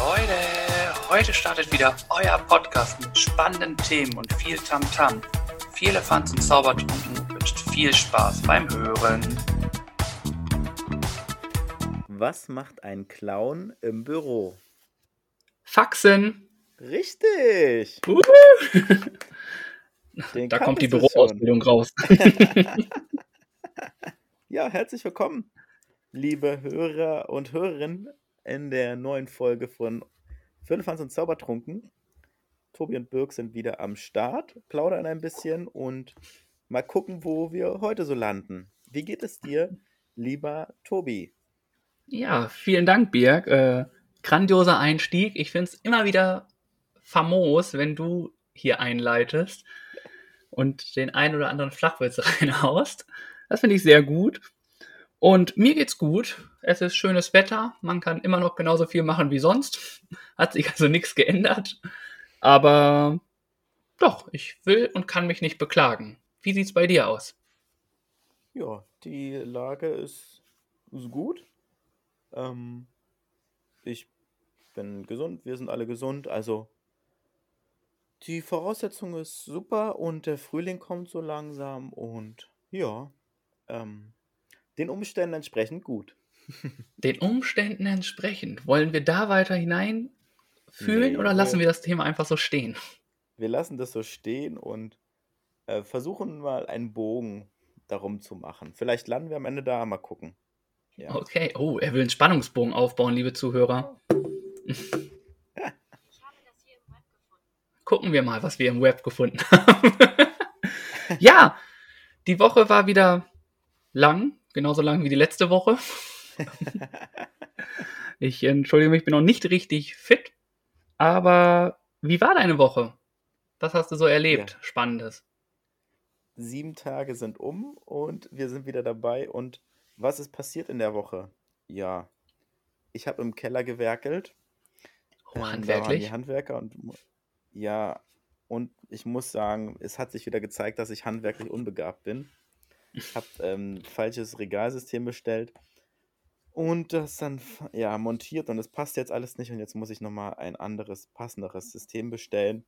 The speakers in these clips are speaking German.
Leute, heute startet wieder euer Podcast mit spannenden Themen und viel Tamtam. -Tam. Viel Elefanz und Zaubertrunken wünscht viel Spaß beim Hören. Was macht ein Clown im Büro? Faxen. Richtig. Uh. da kommt die Büroausbildung raus. ja, herzlich willkommen, liebe Hörer und Hörerinnen in der neuen Folge von Firlefanz und Zaubertrunken. Tobi und Birk sind wieder am Start, plaudern ein bisschen und mal gucken, wo wir heute so landen. Wie geht es dir, lieber Tobi? Ja, vielen Dank, Birk. Äh, grandioser Einstieg. Ich finde es immer wieder famos, wenn du hier einleitest und den einen oder anderen Flachwitz reinhaust. Das finde ich sehr gut. Und mir geht's gut. Es ist schönes Wetter. Man kann immer noch genauso viel machen wie sonst. Hat sich also nichts geändert. Aber doch, ich will und kann mich nicht beklagen. Wie sieht's bei dir aus? Ja, die Lage ist, ist gut. Ähm, ich bin gesund, wir sind alle gesund. Also die Voraussetzung ist super und der Frühling kommt so langsam und ja, ähm, den Umständen entsprechend gut. Den Umständen entsprechend. Wollen wir da weiter hineinfühlen nee, oder lassen wir, wir das Thema einfach so stehen? Wir lassen das so stehen und äh, versuchen mal einen Bogen darum zu machen. Vielleicht landen wir am Ende da, mal gucken. Ja. Okay, oh, er will einen Spannungsbogen aufbauen, liebe Zuhörer. Gucken wir mal, was wir im Web gefunden haben. ja, die Woche war wieder lang, genauso lang wie die letzte Woche. ich entschuldige mich, ich bin noch nicht richtig fit. Aber wie war deine Woche? Was hast du so erlebt? Ja. Spannendes. Sieben Tage sind um und wir sind wieder dabei. Und was ist passiert in der Woche? Ja, ich habe im Keller gewerkelt. Oh, handwerklich? die Handwerker und ja, und ich muss sagen, es hat sich wieder gezeigt, dass ich handwerklich unbegabt bin. Ich habe ähm, falsches Regalsystem bestellt und das dann ja montiert und es passt jetzt alles nicht und jetzt muss ich nochmal ein anderes, passenderes System bestellen.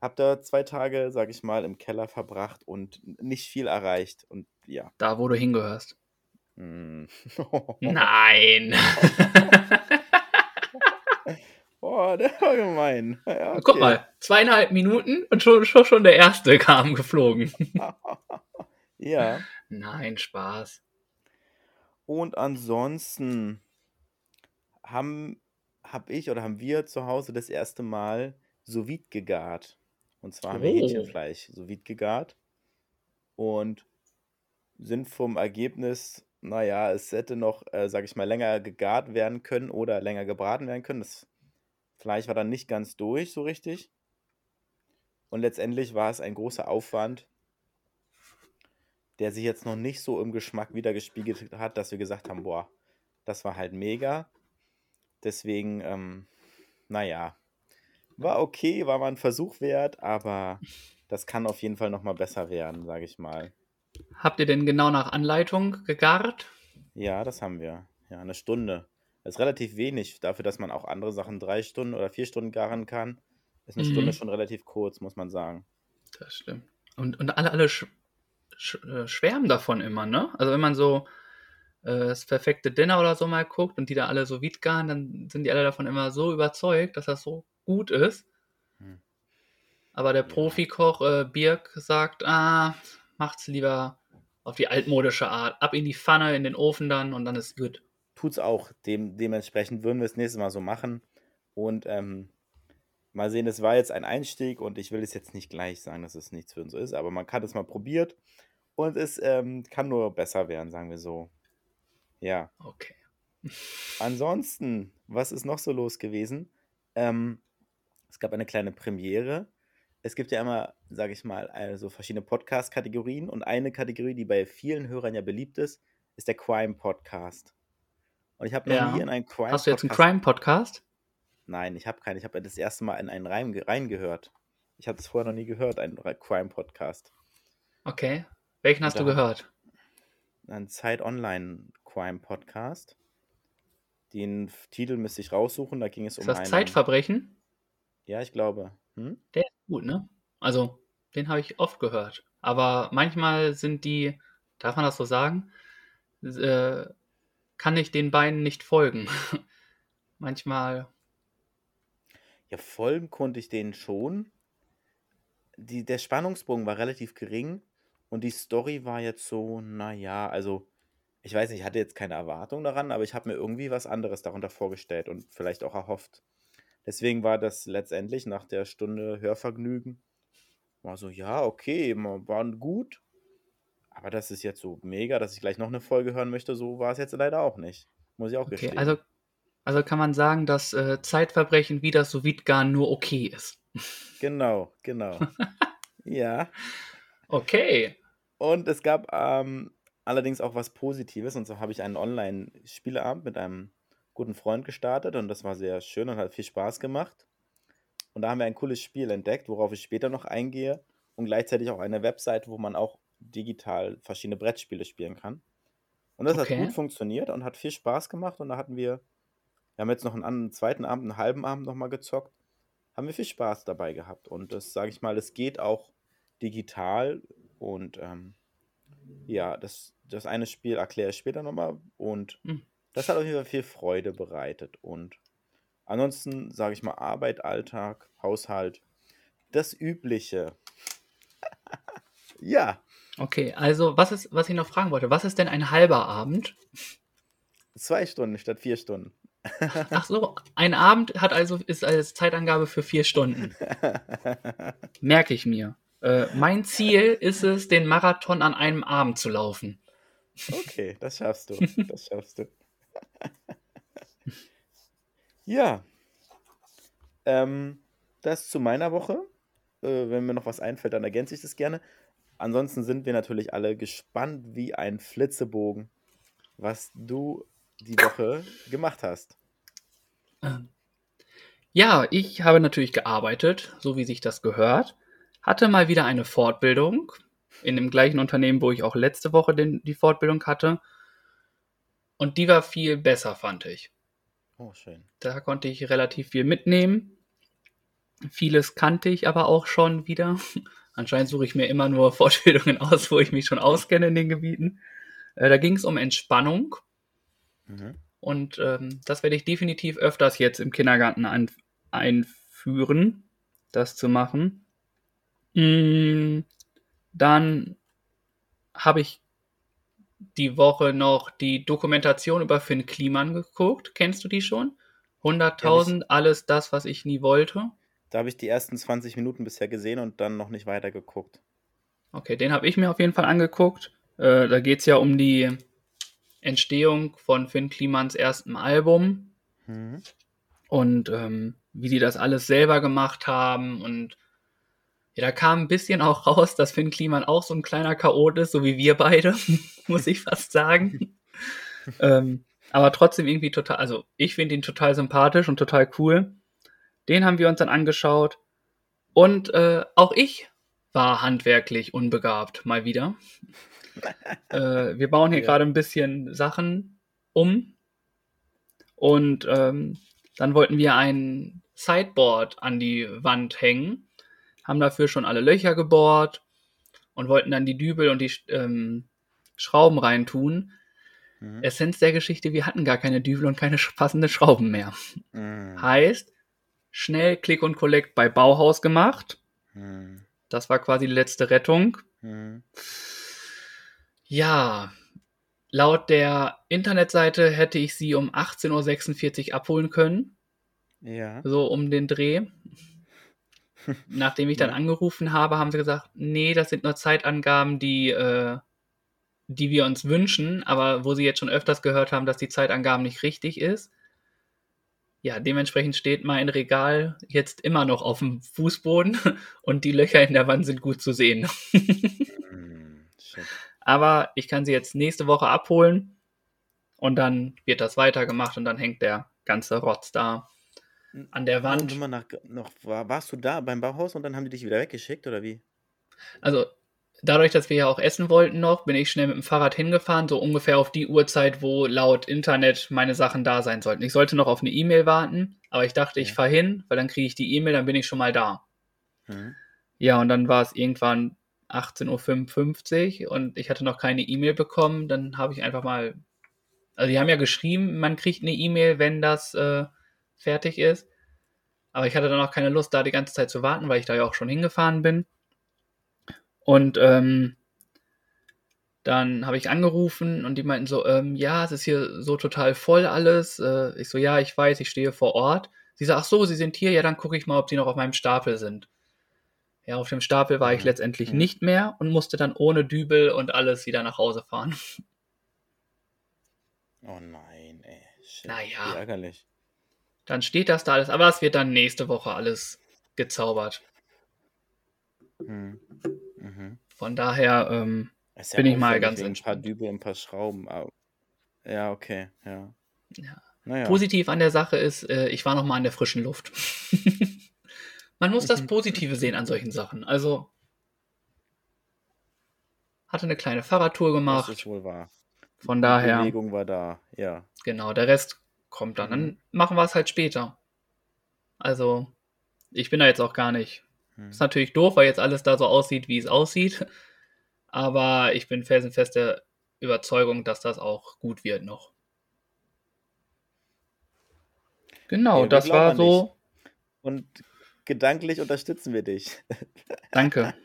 Hab da zwei Tage, sag ich mal, im Keller verbracht und nicht viel erreicht und ja. Da, wo du hingehörst. Mm. Nein! oh, der war gemein. Ja, okay. Guck mal, zweieinhalb Minuten und schon, schon, schon der erste kam geflogen. Ja. Nein, Spaß. Und ansonsten haben habe ich oder haben wir zu Hause das erste Mal sous gegart. Und zwar haben wir oh. Hähnchenfleisch sous gegart und sind vom Ergebnis, naja, es hätte noch, äh, sag ich mal, länger gegart werden können oder länger gebraten werden können. Das Fleisch war dann nicht ganz durch so richtig. Und letztendlich war es ein großer Aufwand, der sich jetzt noch nicht so im Geschmack wiedergespiegelt hat, dass wir gesagt haben, boah, das war halt mega. Deswegen, ähm, naja, war okay, war mal ein Versuch wert, aber das kann auf jeden Fall noch mal besser werden, sage ich mal. Habt ihr denn genau nach Anleitung gegart? Ja, das haben wir. Ja, eine Stunde. Das ist relativ wenig dafür, dass man auch andere Sachen drei Stunden oder vier Stunden garen kann. Ist eine mhm. Stunde schon relativ kurz, muss man sagen. Das stimmt. Und, und alle, alle sch äh, schwärmen davon immer, ne? Also wenn man so äh, das perfekte Dinner oder so mal guckt und die da alle so Wiedgaren, dann sind die alle davon immer so überzeugt, dass das so gut ist. Hm. Aber der ja. Profikoch äh, Birk sagt, ah, macht's lieber auf die altmodische Art. Ab in die Pfanne, in den Ofen dann und dann ist gut. Tut's auch. Dem, dementsprechend würden wir es nächstes Mal so machen. Und ähm, mal sehen, es war jetzt ein Einstieg und ich will es jetzt nicht gleich sagen, dass es nichts für uns ist, aber man kann es mal probiert und es ähm, kann nur besser werden, sagen wir so. Ja. Okay. Ansonsten, was ist noch so los gewesen? Ähm, es gab eine kleine Premiere. Es gibt ja immer, sage ich mal, also verschiedene Podcast-Kategorien und eine Kategorie, die bei vielen Hörern ja beliebt ist, ist der Crime-Podcast. Und ich habe noch ja. nie in einen Crime-Podcast. Hast du jetzt einen Crime-Podcast? Nein, ich habe keinen. Ich habe das erste Mal in einen Reim reingehört. Ich habe das vorher noch nie gehört, einen Crime-Podcast. Okay. Welchen hast du gehört? Ein Zeit Online Crime Podcast. Den Titel müsste ich raussuchen, da ging es Ist um das einen. Zeitverbrechen? Ja, ich glaube. Hm? Der ist gut, ne? Also, den habe ich oft gehört. Aber manchmal sind die, darf man das so sagen, äh, kann ich den beiden nicht folgen. manchmal, Ja, folgen konnte ich denen schon. Die, der Spannungsbogen war relativ gering und die Story war jetzt so, naja, also ich weiß nicht, ich hatte jetzt keine Erwartung daran, aber ich habe mir irgendwie was anderes darunter vorgestellt und vielleicht auch erhofft. Deswegen war das letztendlich nach der Stunde Hörvergnügen war so, ja, okay, waren gut, aber das ist jetzt so mega, dass ich gleich noch eine Folge hören möchte, so war es jetzt leider auch nicht. Muss ich auch okay, gestehen. also, also kann man sagen, dass äh, Zeitverbrechen wie das Sous-Vide-Garn nur okay ist. Genau, genau. ja. Okay. Und es gab ähm, allerdings auch was Positives. Und so habe ich einen Online-Spieleabend mit einem guten Freund gestartet. Und das war sehr schön und hat viel Spaß gemacht. Und da haben wir ein cooles Spiel entdeckt, worauf ich später noch eingehe. Und gleichzeitig auch eine Webseite, wo man auch digital verschiedene Brettspiele spielen kann. Und das Okay. hat gut funktioniert und hat viel Spaß gemacht. Und da hatten wir, wir haben jetzt noch einen, zweiten Abend, einen halben Abend nochmal gezockt. Haben wir viel Spaß dabei gehabt. Und das, sage ich mal, es geht auch digital. Und ähm, ja, das, das eine Spiel erkläre ich später nochmal. Und Hm. das hat auf jeden Fall viel Freude bereitet. Und ansonsten, sage ich mal, Arbeit, Alltag, Haushalt, das Übliche. ja, Okay, also was ist, was ich noch fragen wollte, was ist denn ein halber Abend? zwei Stunden statt vier Stunden. Ach so, ein Abend hat also ist als Zeitangabe für vier Stunden. Merke ich mir. Äh, mein Ziel ist es, den Marathon an einem Abend zu laufen. okay, das schaffst du. Das schaffst du. ja. Ähm, das zu meiner Woche. Äh, wenn mir noch was einfällt, dann ergänze ich das gerne. Ansonsten sind wir natürlich alle gespannt wie ein Flitzebogen, was du die Woche gemacht hast. Ähm, Ja, ich habe natürlich gearbeitet, so wie sich das gehört. Hatte mal wieder eine Fortbildung in dem gleichen Unternehmen, wo ich auch letzte Woche den, die Fortbildung hatte. Und die war viel besser, fand ich. Oh, schön. Da konnte ich relativ viel mitnehmen. Vieles kannte ich aber auch schon wieder. Anscheinend suche ich mir immer nur Fortbildungen aus, wo ich mich schon auskenne in den Gebieten. Äh, da ging es um Entspannung. Mhm. Und ähm, das werde ich definitiv öfters jetzt im Kindergarten ein, einführen, das zu machen. Mm, dann habe ich die Woche noch die Dokumentation über Finn Kliman geguckt. Kennst du die schon? 100.000, alles das, was ich nie wollte. Da habe ich die ersten 20 Minuten bisher gesehen und dann noch nicht weiter geguckt. Okay, den habe ich mir auf jeden Fall angeguckt. Äh, da geht es ja um die Entstehung von Finn Klimans erstem Album Mhm. und ähm, wie die das alles selber gemacht haben. Und ja, da kam ein bisschen auch raus, dass Finn Kliman auch so ein kleiner Chaot ist, so wie wir beide, muss ich fast sagen. ähm, aber trotzdem irgendwie total, also ich finde ihn total sympathisch und total cool. Den haben wir uns dann angeschaut. Und äh, auch ich war handwerklich unbegabt, mal wieder. äh, wir bauen hier Ja. gerade ein bisschen Sachen um. Und ähm, dann wollten wir ein Sideboard an die Wand hängen, haben dafür schon alle Löcher gebohrt und wollten dann die Dübel und die ähm, Schrauben reintun. Mhm. Essenz der Geschichte, wir hatten gar keine Dübel und keine passenden Schrauben mehr. Mhm. Heißt, schnell Click und Collect bei Bauhaus gemacht. Mhm. Das war quasi die letzte Rettung. Mhm. Ja, laut der Internetseite hätte ich sie um 18.46 Uhr abholen können, Ja. so um den Dreh. Nachdem ich dann Ja. angerufen habe, haben sie gesagt, nee, das sind nur Zeitangaben, die, äh, die wir uns wünschen, aber wo sie jetzt schon öfters gehört haben, dass die Zeitangaben nicht richtig ist. Ja, dementsprechend steht mein Regal jetzt immer noch auf dem Fußboden und die Löcher in der Wand sind gut zu sehen. Shit. Aber ich kann sie jetzt nächste Woche abholen und dann wird das weitergemacht und dann hängt der ganze Rotz da an der Und Wand. man nach, noch, war, warst du da beim Bauhaus und dann haben die dich wieder weggeschickt oder wie? Also dadurch, dass wir ja auch essen wollten noch, bin ich schnell mit dem Fahrrad hingefahren, so ungefähr auf die Uhrzeit, wo laut Internet meine Sachen da sein sollten. Ich sollte noch auf eine E-Mail warten, aber ich dachte, ich Ja. fahre hin, weil dann kriege ich die E-Mail, dann bin ich schon mal da. Mhm. Ja, und dann war es irgendwann 18.55 Uhr und ich hatte noch keine E-Mail bekommen. Dann habe ich einfach mal, also die haben ja geschrieben, man kriegt eine E-Mail, wenn das äh, fertig ist. Aber ich hatte dann auch keine Lust, da die ganze Zeit zu warten, weil ich da ja auch schon hingefahren bin. Und ähm, dann habe ich angerufen und die meinten so, ähm, ja, es ist hier so total voll alles. Äh, ich so, ja, ich weiß, ich stehe vor Ort. Sie sagt, ach so, Sie sind hier, ja, dann gucke ich mal, ob die noch auf meinem Stapel sind. Ja, auf dem Stapel war ich letztendlich Mhm. nicht mehr und musste dann ohne Dübel und alles wieder nach Hause fahren. Oh nein, ey. Shit. Naja. Wie ärgerlich. Dann steht das da alles, aber es wird dann nächste Woche alles gezaubert. Mhm. Mhm. Von daher, ähm, Ist Bin ich mal ganz wegen Ein paar entspannt. Dübel, ein paar Schrauben. aber- Ja, okay, ja. ja. Naja. positiv an der Sache ist, äh, ich war noch mal in der frischen Luft. Man muss das Positive sehen an solchen Sachen. Also hatte eine kleine Fahrradtour Das gemacht. ist wohl wahr. Von Die daher, Bewegung war da, ja. genau, der Rest kommt dann. Dann Mhm. machen wir es halt später. Also, ich bin da jetzt auch gar nicht. Hm. Ist natürlich doof, weil jetzt alles da so aussieht, wie es aussieht. Aber ich bin felsenfest der Überzeugung, dass das auch gut wird noch. Genau, Ja, das war so. Und gedanklich unterstützen wir dich. Danke.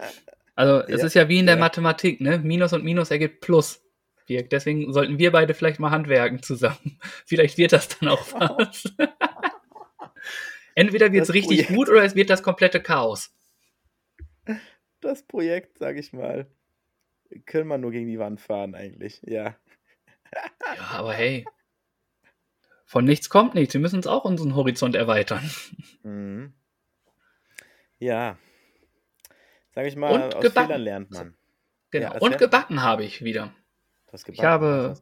Also es Ja, ist ja wie in der ja. Mathematik, ne? Minus und Minus ergibt Plus. Birk. Deswegen sollten wir beide vielleicht mal handwerken zusammen. Vielleicht wird das dann auch was. Entweder wird es richtig Projekt. gut oder es wird das komplette Chaos. Das Projekt, sag ich mal, können wir nur gegen die Wand fahren eigentlich. Ja. Ja, aber hey. Von nichts kommt nichts. Wir müssen uns auch unseren Horizont erweitern. Mhm. Ja. Sag ich mal, Und aus gebacken. Fehlern lernt man. Genau. Ja, Und gebacken habe ich wieder. Ich habe-?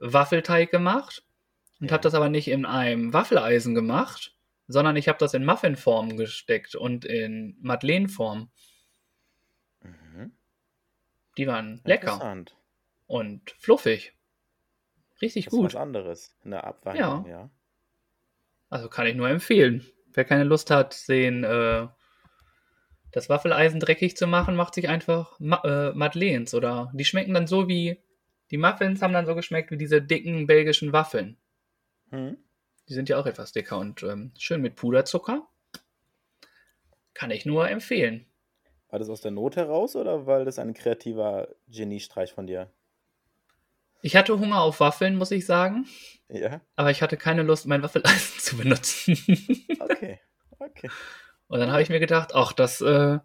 Waffelteig gemacht und Ja. habe das aber nicht in einem Waffeleisen gemacht, sondern ich habe das in Muffinform gesteckt und in Madeleineform. Mhm. Die waren lecker und fluffig. Richtig Das ist gut. was anderes. Eine Abwandlung, ja. Also kann ich nur empfehlen. Wer keine Lust hat, den, äh, das Waffeleisen dreckig zu machen, macht sich einfach Ma äh, Madeleines oder die schmecken dann so wie die Muffins haben dann so geschmeckt wie diese dicken belgischen Waffeln. Mhm. Die sind ja auch etwas dicker und ähm, schön mit Puderzucker. Kann ich nur empfehlen. War das aus der Not heraus oder weil das ein kreativer Geniestreich von dir? Ich hatte Hunger auf Waffeln, muss ich sagen, Ja? aber ich hatte keine Lust, mein Waffeleisen zu benutzen. Okay. Okay. Und dann habe ich mir gedacht, ach, das äh,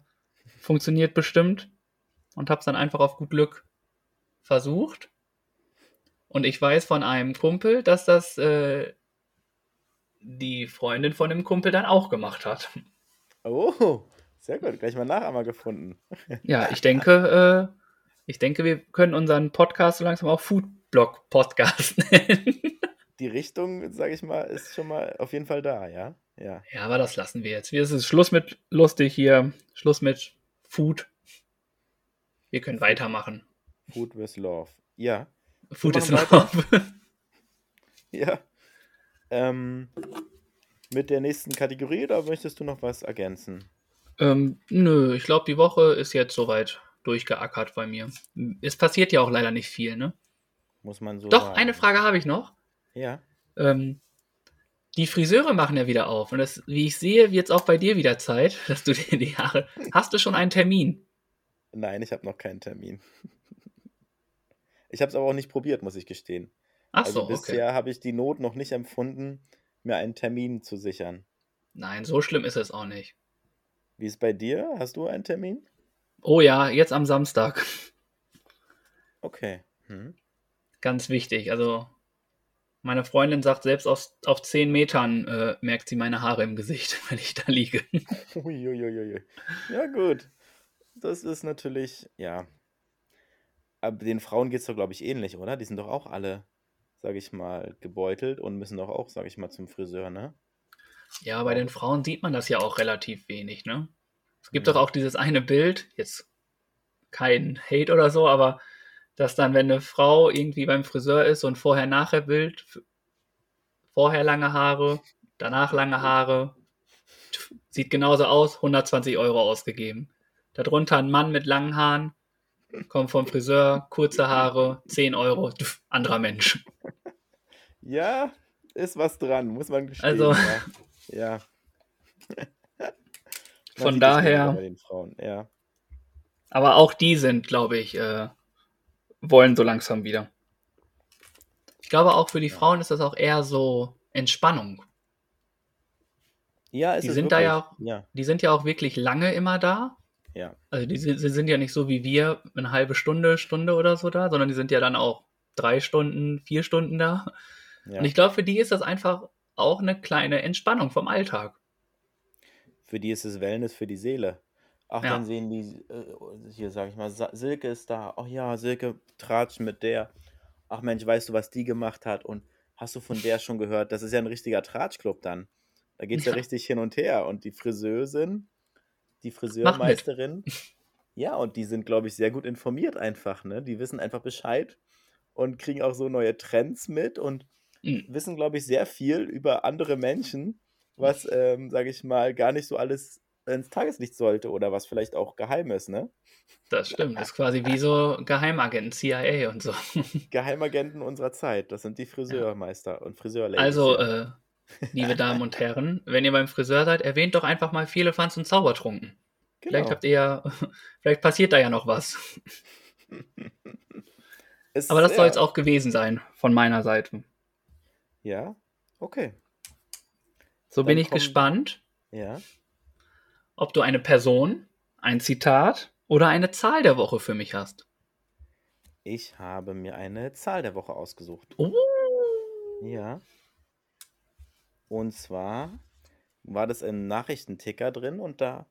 funktioniert bestimmt. Und habe es dann einfach auf gut Glück versucht. Und ich weiß von einem Kumpel, dass das äh, die Freundin von dem Kumpel dann auch gemacht hat. Oh, sehr gut. Gleich mal Nachahmer gefunden. Ja, ich denke, äh, ich denke, wir können unseren Podcast so langsam auch Foodblog Podcast nennen. Die Richtung, sag ich mal, ist schon mal auf jeden Fall da, ja? Ja. ja, aber das lassen wir jetzt. Es ist Schluss mit lustig hier. Schluss mit Food. Wir können weitermachen. Food with Love. Ja. Food is love. Ja. Ähm, mit der nächsten Kategorie oder möchtest du noch was ergänzen? ähm, nö, ich glaube, die Woche ist jetzt soweit durchgeackert bei mir. Es passiert ja auch leider nicht viel, ne? Muss man so Doch, sagen. eine Frage habe ich noch. Ja. Ähm, die Friseure machen ja wieder auf. Und das, wie ich sehe, wird es auch bei dir wieder Zeit, dass du dir die Haare. Hast du schon einen Termin? Nein, ich habe noch keinen Termin. Ich habe es aber auch nicht probiert, muss ich gestehen. Ach also so, okay. bisher habe ich die Not noch nicht empfunden, mir einen Termin zu sichern. Nein, so schlimm ist es auch nicht. Wie ist bei dir? Hast du einen Termin? Oh ja, jetzt am Samstag. Okay. Hm. Ganz wichtig. Also, meine Freundin sagt, selbst auf, auf 10 Metern äh, merkt sie meine Haare im Gesicht, wenn ich da liege. Uiuiuiui. Ja, gut. Das ist natürlich, ja. Aber den Frauen geht es doch, glaube ich, ähnlich, oder? Die sind doch auch alle, sage ich mal, gebeutelt und müssen doch auch, sage ich mal, zum Friseur, ne? Ja, bei den Frauen sieht man das ja auch relativ wenig, ne? Es gibt Ja. doch auch dieses eine Bild, jetzt kein Hate oder so, aber dass dann, wenn eine Frau irgendwie beim Friseur ist und vorher-nachher-Bild, vorher lange Haare, danach lange Haare, sieht genauso aus, 120 Euro ausgegeben. Darunter ein Mann mit langen Haaren, kommt vom Friseur, kurze Haare, 10 Euro, anderer Mensch. Ja, ist was dran, muss man gestehen. Also, ja. ja. Von daher. Ja. Aber auch die sind, glaube ich, äh, wollen so langsam wieder. Ich glaube, auch für die ja. Frauen ist das auch eher so Entspannung. Ja, ist die sind wirklich. da ja, ja, die sind ja auch wirklich lange immer da. Ja. Also die, die sind ja nicht so wie wir eine halbe Stunde, Stunde oder so da, sondern die sind ja dann auch drei Stunden, vier Stunden da. Ja. Und ich glaube, für die ist das einfach auch eine kleine Entspannung vom Alltag. Für die ist es Wellness für die Seele. Ach, ja. dann sehen die, äh, hier sage ich mal, Silke ist da. Ach ja, Silke tratscht mit der. Ach Mensch, weißt du, was die gemacht hat? Und hast du von der schon gehört? Das ist ja ein richtiger Tratschclub dann. Da geht es ja. ja. richtig hin und her. Und die Friseurin, die Friseurmeisterin, ja, und die sind, glaube ich, sehr gut informiert einfach. Ne? Die wissen einfach Bescheid und kriegen auch so neue Trends mit und mhm. wissen, glaube ich, sehr viel über andere Menschen, was, ähm, sage ich mal, gar nicht so alles ins Tageslicht sollte oder was vielleicht auch geheim ist, ne? Das stimmt, das ist quasi wie so Geheimagenten, CIA und so. Geheimagenten unserer Zeit, das sind die Friseurmeister ja. und Friseurladies. Also, äh, liebe Damen und Herren, wenn ihr beim Friseur seid, erwähnt doch einfach mal Fans und Zaubertrunken. Genau. Vielleicht habt ihr ja, vielleicht passiert da ja noch was. Es, Aber das soll es auch gewesen sein von meiner Seite. Ja, okay. So Dann bin ich gespannt. Ja ob du eine Person, ein Zitat oder eine Zahl der Woche für mich hast. Ich habe mir eine Zahl der Woche ausgesucht. Oh. Ja. Und zwar war das im Nachrichtenticker drin und da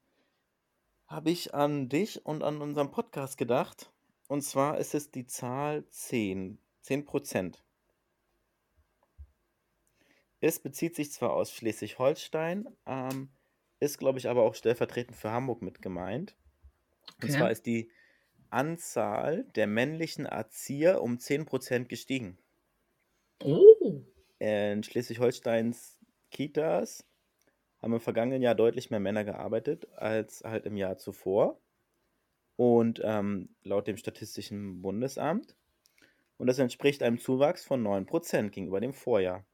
habe ich an dich und an unseren Podcast gedacht. Und zwar ist es die Zahl 10. 10 Prozent. Es bezieht sich zwar aus Schleswig-Holstein, ähm, ist, glaube ich, aber auch stellvertretend für Hamburg mit gemeint. Und zwar ist die Anzahl der männlichen Erzieher um 10% gestiegen. Oh. In Schleswig-Holsteins Kitas haben im vergangenen Jahr deutlich mehr Männer gearbeitet als halt im Jahr zuvor. Und ähm, laut dem Statistischen Bundesamt. Und das entspricht einem Zuwachs von 9% gegenüber dem Vorjahr.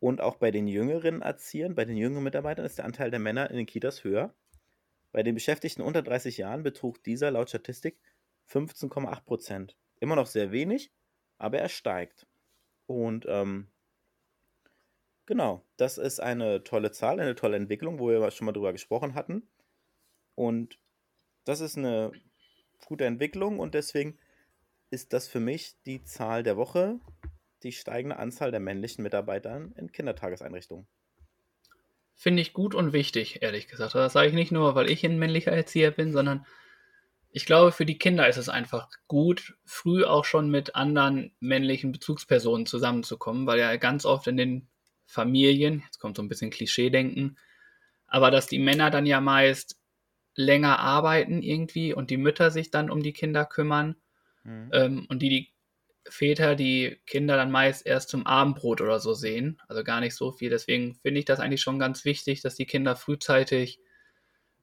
Und auch bei den jüngeren Erziehern, bei den jüngeren Mitarbeitern ist der Anteil der Männer in den Kitas höher. Bei den Beschäftigten unter 30 Jahren betrug dieser laut Statistik 15,8 Prozent. Immer noch sehr wenig, aber er steigt. Und ähm, genau, das ist eine tolle Zahl, eine tolle Entwicklung, wo wir schon mal drüber gesprochen hatten. Und das ist eine gute Entwicklung und deswegen ist das für mich die Zahl der Woche die steigende Anzahl der männlichen Mitarbeiter in Kindertageseinrichtungen. Finde ich gut und wichtig, ehrlich gesagt. Das sage ich nicht nur, weil ich ein männlicher Erzieher bin, sondern ich glaube, für die Kinder ist es einfach gut, früh auch schon mit anderen männlichen Bezugspersonen zusammenzukommen, weil ja ganz oft in den Familien, jetzt kommt so ein bisschen Klischee-Denken, aber dass die Männer dann ja meist länger arbeiten irgendwie und die Mütter sich dann um die Kinder kümmern mhm. ähm, und die die Väter die Kinder dann meist erst zum Abendbrot oder so sehen, also gar nicht so viel. Deswegen finde ich das eigentlich schon ganz wichtig, dass die Kinder frühzeitig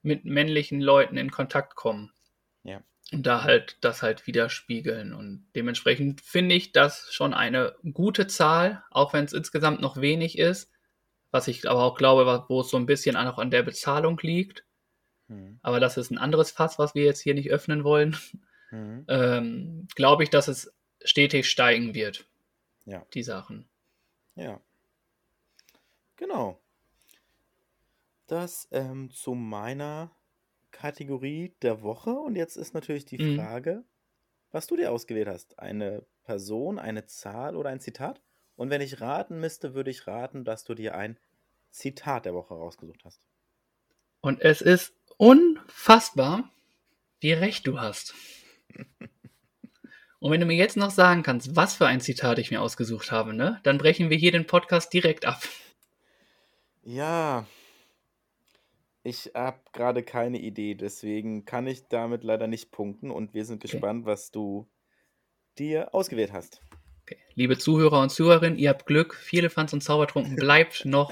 mit männlichen Leuten in Kontakt kommen. Ja. Und da halt das halt widerspiegeln. Und dementsprechend finde ich das schon eine gute Zahl, auch wenn es insgesamt noch wenig ist. Was ich aber auch glaube, wo es so ein bisschen auch an der Bezahlung liegt. Mhm. Aber das ist ein anderes Fass, was wir jetzt hier nicht öffnen wollen. Mhm. Ähm, glaube ich, dass es stetig steigen wird. Ja. Die Sachen. Ja. Genau. Das ähm, zu meiner Kategorie der Woche. Und jetzt ist natürlich die mhm. Frage, was du dir ausgewählt hast. Eine Person, eine Zahl oder ein Zitat? Und wenn ich raten müsste, würde ich raten, dass du dir ein Zitat der Woche rausgesucht hast. Und es ist unfassbar, wie recht du hast. Und wenn du mir jetzt noch sagen kannst, was für ein Zitat ich mir ausgesucht habe, ne, dann brechen wir hier den Podcast direkt ab. Ja. Ich habe gerade keine Idee, deswegen kann ich damit leider nicht punkten und wir sind Okay. gespannt, was du dir ausgewählt hast. Okay. Liebe Zuhörer und Zuhörerinnen, ihr habt Glück. Viele Fans und Zaubertrunken bleibt noch,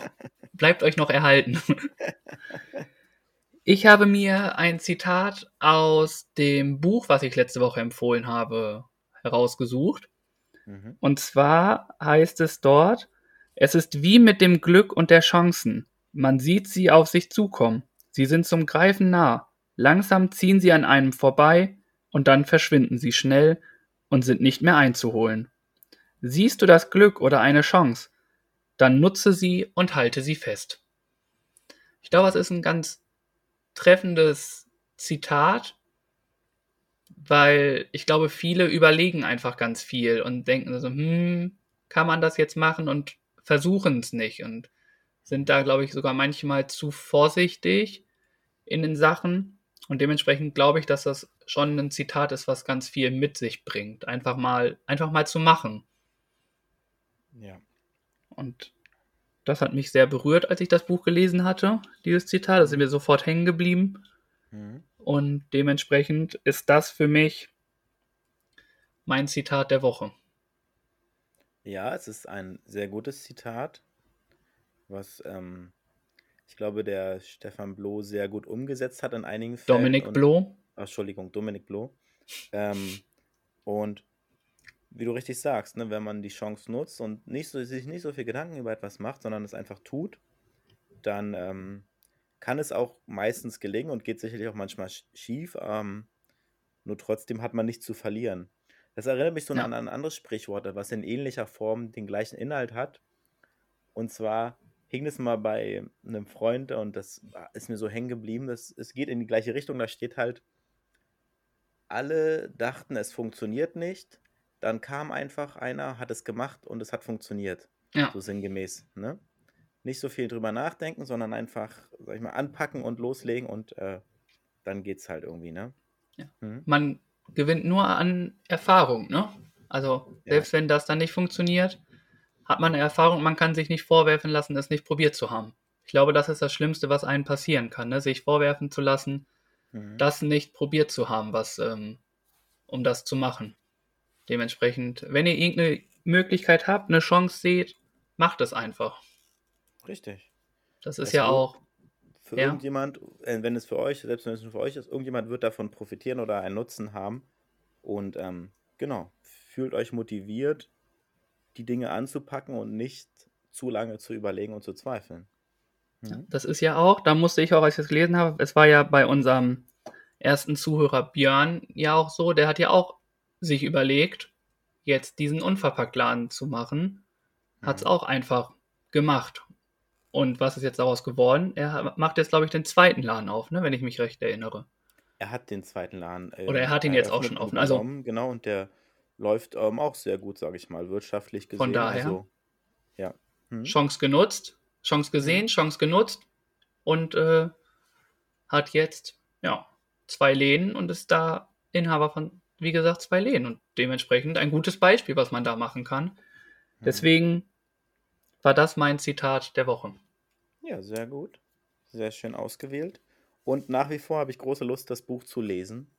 bleibt euch noch erhalten. Ich habe mir ein Zitat aus dem Buch, was ich letzte Woche empfohlen habe, herausgesucht. Mhm. Und zwar heißt es dort, es ist wie mit dem Glück und der Chancen. Man sieht sie auf sich zukommen. Sie sind zum Greifen nah. Langsam ziehen sie an einem vorbei und dann verschwinden sie schnell und sind nicht mehr einzuholen. Siehst du das Glück oder eine Chance, dann nutze sie und halte sie fest. Ich glaube, es ist ein ganz treffendes Zitat, weil ich glaube, viele überlegen einfach ganz viel und denken so, hm, kann man das jetzt machen und versuchen es nicht und sind da, glaube ich, sogar manchmal zu vorsichtig in den Sachen. Und dementsprechend glaube ich, dass das schon ein Zitat ist, was ganz viel mit sich bringt. Einfach mal, einfach mal zu machen. Ja. Und das hat mich sehr berührt, als ich das Buch gelesen hatte, dieses Zitat. Das ist mir sofort hängen geblieben. Mhm. Und dementsprechend ist das für mich mein Zitat der Woche. Ja, es ist ein sehr gutes Zitat, was ähm, ich glaube, der Stefan Bloh sehr gut umgesetzt hat in einigen Fällen. Dominik Bloh. Entschuldigung, Dominik Bloh. Ähm, und wie du richtig sagst, ne, wenn man die Chance nutzt und nicht so, sich nicht so viel Gedanken über etwas macht, sondern es einfach tut, dann ähm, kann es auch meistens gelingen und geht sicherlich auch manchmal sch- schief. Ähm, nur trotzdem hat man nichts zu verlieren. Das erinnert mich so Ja. an ein anderes Sprichwort, was in ähnlicher Form den gleichen Inhalt hat. Und zwar hing es mal bei einem Freund und das ist mir so hängen geblieben. Das, es geht in die gleiche Richtung. Da steht halt, alle dachten, es funktioniert nicht. Dann kam einfach einer, hat es gemacht und es hat funktioniert. Ja. So sinngemäß. Ne? Nicht so viel drüber nachdenken, sondern einfach, sag ich mal, anpacken und loslegen und äh, dann geht's halt irgendwie, ne? Ja. Mhm. Man gewinnt nur an Erfahrung, ne? Also, Ja. selbst wenn das dann nicht funktioniert, hat man eine Erfahrung, man kann sich nicht vorwerfen lassen, es nicht probiert zu haben. Ich glaube, das ist das Schlimmste, was einem passieren kann, ne? sich vorwerfen zu lassen, Mhm. das nicht probiert zu haben, was, ähm, um das zu machen. Dementsprechend, wenn ihr irgendeine Möglichkeit habt, eine Chance seht, macht es einfach. Richtig. Das ist Es ja auch, Für Ja. irgendjemand, äh, wenn es für euch, selbst wenn es nur für euch ist, irgendjemand wird davon profitieren oder einen Nutzen haben. Und ähm, genau, fühlt euch motiviert, die Dinge anzupacken und nicht zu lange zu überlegen und zu zweifeln. Mhm. das ist ja auch, da musste ich auch, als ich das gelesen habe, es war ja bei unserem ersten Zuhörer Björn ja auch so, der hat ja auch sich überlegt, jetzt diesen Unverpacktladen zu machen, hat es Mhm. auch einfach gemacht. Und was ist jetzt daraus geworden? Er macht jetzt, glaube ich, den zweiten Laden auf, ne, wenn ich mich recht erinnere. Er hat den zweiten Laden. ähm, Oder er hat ihn jetzt auch schon offen, also- genau, und der läuft ähm, auch sehr gut, sage ich mal, wirtschaftlich gesehen. Von daher. Also, ja. Mhm. Chance genutzt, Chance gesehen, Chance genutzt und äh, hat jetzt ja zwei Läden und ist da Inhaber von, wie gesagt, zwei Läden und dementsprechend ein gutes Beispiel, was man da machen kann. Mhm. Deswegen war das mein Zitat der Woche. Ja, sehr gut. Sehr schön ausgewählt. Und nach wie vor habe ich große Lust, das Buch zu lesen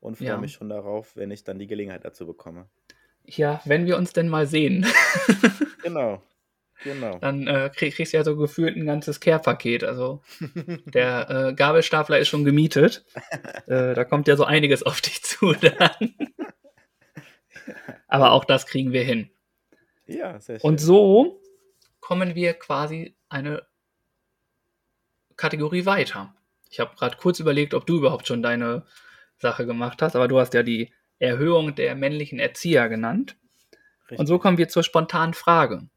und freue Ja. mich schon darauf, wenn ich dann die Gelegenheit dazu bekomme. Ja, wenn wir uns denn mal sehen, Genau, genau. dann äh, krieg, kriegst du ja so gefühlt ein ganzes Care-Paket. Also der äh, Gabelstapler ist schon gemietet. äh, da kommt ja so einiges auf dich zu dann. Aber auch das kriegen wir hin. ja, sehr schön. Und so kommen wir quasi eine Kategorie weiter. Ich habe gerade kurz überlegt, ob du überhaupt schon deine Sache gemacht hast, aber du hast ja die Erhöhung der männlichen Erzieher genannt. Und so Richtig. kommen wir zur spontanen Frage.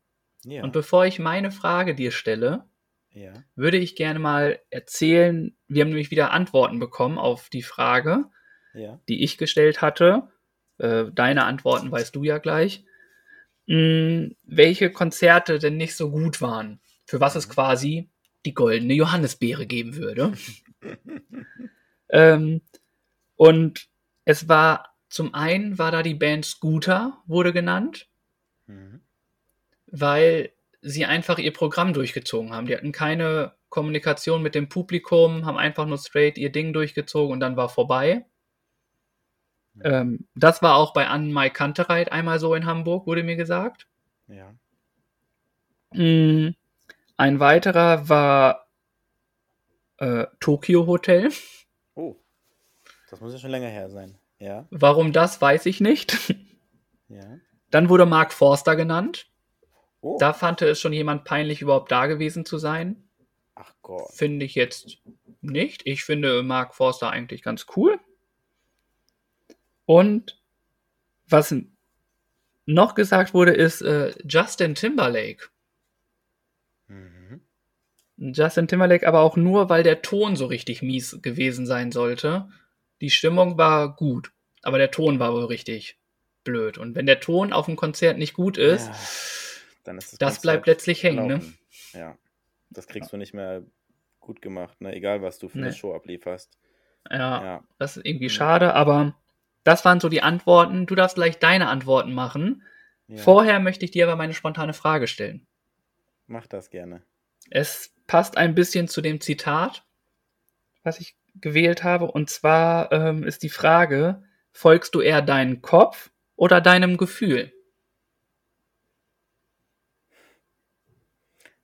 Ja, Und bevor ich meine Frage dir stelle, ja, würde ich gerne mal erzählen, wir haben nämlich wieder Antworten bekommen auf die Frage, ja. die ich gestellt hatte. Äh, deine Antworten weißt du ja gleich. Mh, welche Konzerte denn nicht so gut waren, für was es Mhm. quasi die goldene Johannisbeere geben würde. ähm, und es war zum einen war da die Band Scooter wurde genannt, Mhm. weil sie einfach ihr Programm durchgezogen haben. Die hatten keine Kommunikation mit dem Publikum, haben einfach nur straight ihr Ding durchgezogen und dann war vorbei. Ähm, das war auch bei Anne-Mai Kantereit einmal so in Hamburg, wurde mir gesagt. Ja. Mm, ein weiterer war äh, Tokyo Hotel. Oh, das muss ja schon länger her sein. Ja. Warum das, weiß ich nicht. Ja. Dann wurde Mark Forster genannt. Oh. Da fand es schon jemand peinlich, überhaupt da gewesen zu sein. Ach Gott. Finde ich jetzt nicht. Ich finde Mark Forster eigentlich ganz cool. Und was noch gesagt wurde, ist äh, Justin Timberlake. Mhm. Justin Timberlake aber auch nur, weil der Ton so richtig mies gewesen sein sollte. Die Stimmung war gut, aber der Ton war wohl richtig blöd. Und wenn der Ton auf dem Konzert nicht gut ist, Ja, dann ist das Konzert bleibt letztlich hängen, ne? Ja. Das kriegst du nicht mehr gut gemacht, ne? Egal, was du für eine Nee. Show ablieferst. Ja, Ja. das ist irgendwie Mhm. schade, aber das waren so die Antworten. Du darfst gleich deine Antworten machen. ja. Vorher möchte ich dir aber meine spontane Frage stellen. Mach das gerne. Es passt ein bisschen zu dem Zitat, was ich gewählt habe. Und zwar ähm, ist die Frage, folgst du eher deinem Kopf oder deinem Gefühl?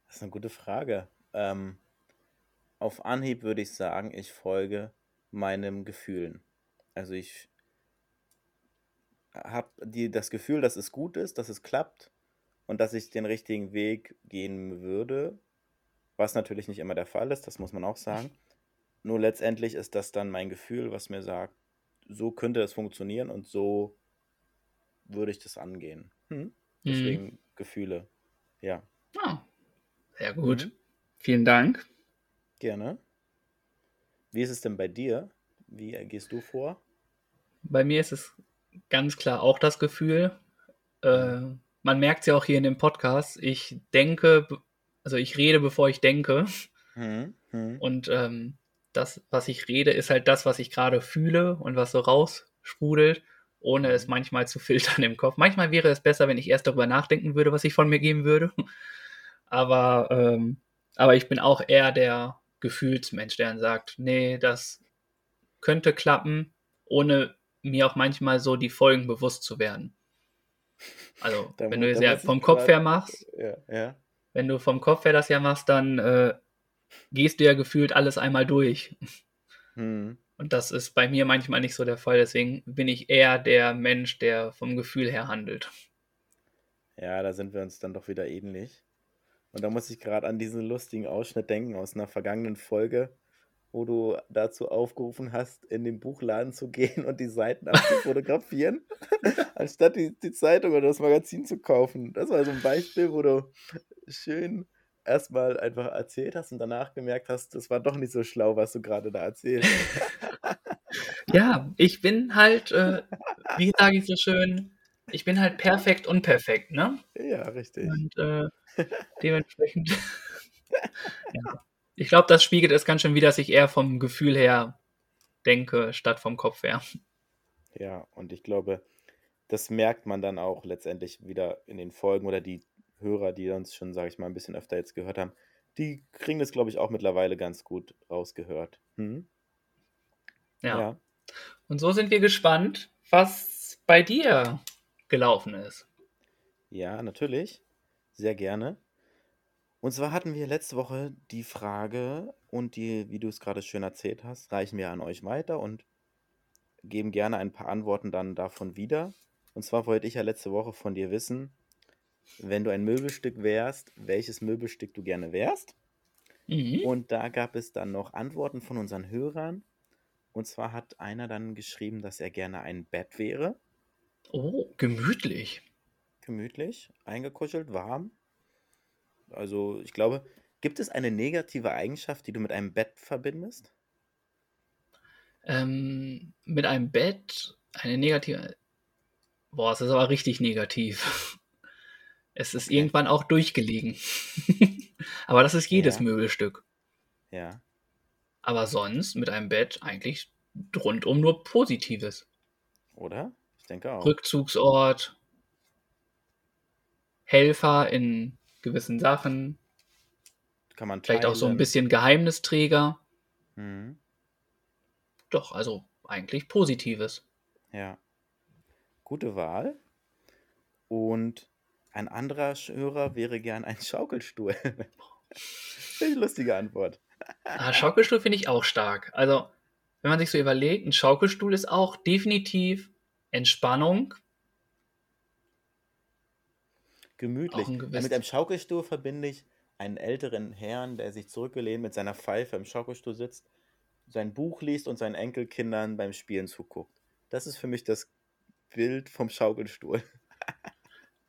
Das ist eine gute Frage. Ähm, auf Anhieb würde ich sagen, ich folge meinem Gefühlen. Also ich habe das Gefühl, dass es gut ist, dass es klappt und dass ich den richtigen Weg gehen würde, was natürlich nicht immer der Fall ist, das muss man auch sagen. Nur letztendlich ist das dann mein Gefühl, was mir sagt, so könnte es funktionieren und so würde ich das angehen. Hm? Deswegen Gefühle. Ja, Ah, sehr gut. Mhm. Vielen Dank. gerne. Wie ist es denn bei dir? Wie gehst du vor? Bei mir ist es ganz klar auch das Gefühl. Äh, man merkt es ja auch hier in dem Podcast. Ich denke, also ich rede, bevor ich denke. Hm, hm. Und ähm, das, was ich rede, ist halt das, was ich gerade fühle und was so raussprudelt, ohne es manchmal zu filtern im Kopf. Manchmal wäre es besser, wenn ich erst darüber nachdenken würde, was ich von mir geben würde. Aber, ähm, aber ich bin auch eher der Gefühlsmensch, der dann sagt, nee, das könnte klappen, ohne mir auch manchmal so die Folgen bewusst zu werden. Also, Da wenn du es ja vom Kopf grad- her machst, Ja, ja. wenn du vom Kopf her das ja machst, dann äh, gehst du ja gefühlt alles einmal durch. Hm. Und das ist bei mir manchmal nicht so der Fall. Deswegen bin ich eher der Mensch, der vom Gefühl her handelt. Ja, da sind wir uns dann doch wieder ähnlich. Und da muss ich gerade an diesen lustigen Ausschnitt denken aus einer vergangenen Folge, wo du dazu aufgerufen hast, in den Buchladen zu gehen und die Seiten abzufotografieren, anstatt die, die Zeitung oder das Magazin zu kaufen. Das war so ein Beispiel, wo du schön erstmal einfach erzählt hast und danach gemerkt hast, das war doch nicht so schlau, was du gerade da erzählst. Ja, ich bin halt, äh, wie sage ich so schön, ich bin halt perfekt unperfekt, ne? Ja, richtig. Und äh, dementsprechend. ja. Ich glaube, das spiegelt es ganz schön wider, dass ich eher vom Gefühl her denke, statt vom Kopf her. Ja, und ich glaube, das merkt man dann auch letztendlich wieder in den Folgen oder die Hörer, die uns schon, sage ich mal, ein bisschen öfter jetzt gehört haben, die kriegen das, glaube ich, auch mittlerweile ganz gut rausgehört. Hm? Ja. Ja. Und so sind wir gespannt, was bei dir gelaufen ist. Ja, natürlich. Sehr gerne. Und zwar hatten wir letzte Woche die Frage und die, wie du es gerade schön erzählt hast, reichen wir an euch weiter und geben gerne ein paar Antworten dann davon wieder. Und zwar wollte ich ja letzte Woche von dir wissen, wenn du ein Möbelstück wärst, welches Möbelstück du gerne wärst. Mhm. Und da gab es dann noch Antworten von unseren Hörern. Und zwar hat einer dann geschrieben, dass er gerne ein Bett wäre. Oh, gemütlich. gemütlich, eingekuschelt, warm. Also ich glaube, gibt es eine negative Eigenschaft, die du mit einem Bett verbindest? Ähm, mit einem Bett eine negative. Boah, es ist aber richtig negativ. Es ist Okay. irgendwann auch durchgelegen. aber das ist jedes Ja. Möbelstück. Ja. Aber sonst mit einem Bett eigentlich rundum nur Positives. Oder? Ich denke auch. Rückzugsort, Helfer in gewissen Sachen. Kann man Vielleicht auch so ein bisschen Geheimnisträger. Mhm. Doch, also eigentlich Positives. Ja. Gute Wahl. Und ein anderer Hörer wäre gern ein Schaukelstuhl. Finde lustige Antwort. Ah, Schaukelstuhl finde ich auch stark. Also, wenn man sich so überlegt, ein Schaukelstuhl ist auch definitiv Entspannung. Gemütlich. Ein gewiss- mit einem Schaukelstuhl verbinde ich einen älteren Herrn, der sich zurückgelehnt mit seiner Pfeife im Schaukelstuhl sitzt, sein Buch liest und seinen Enkelkindern beim Spielen zuguckt. Das ist für mich das Bild vom Schaukelstuhl.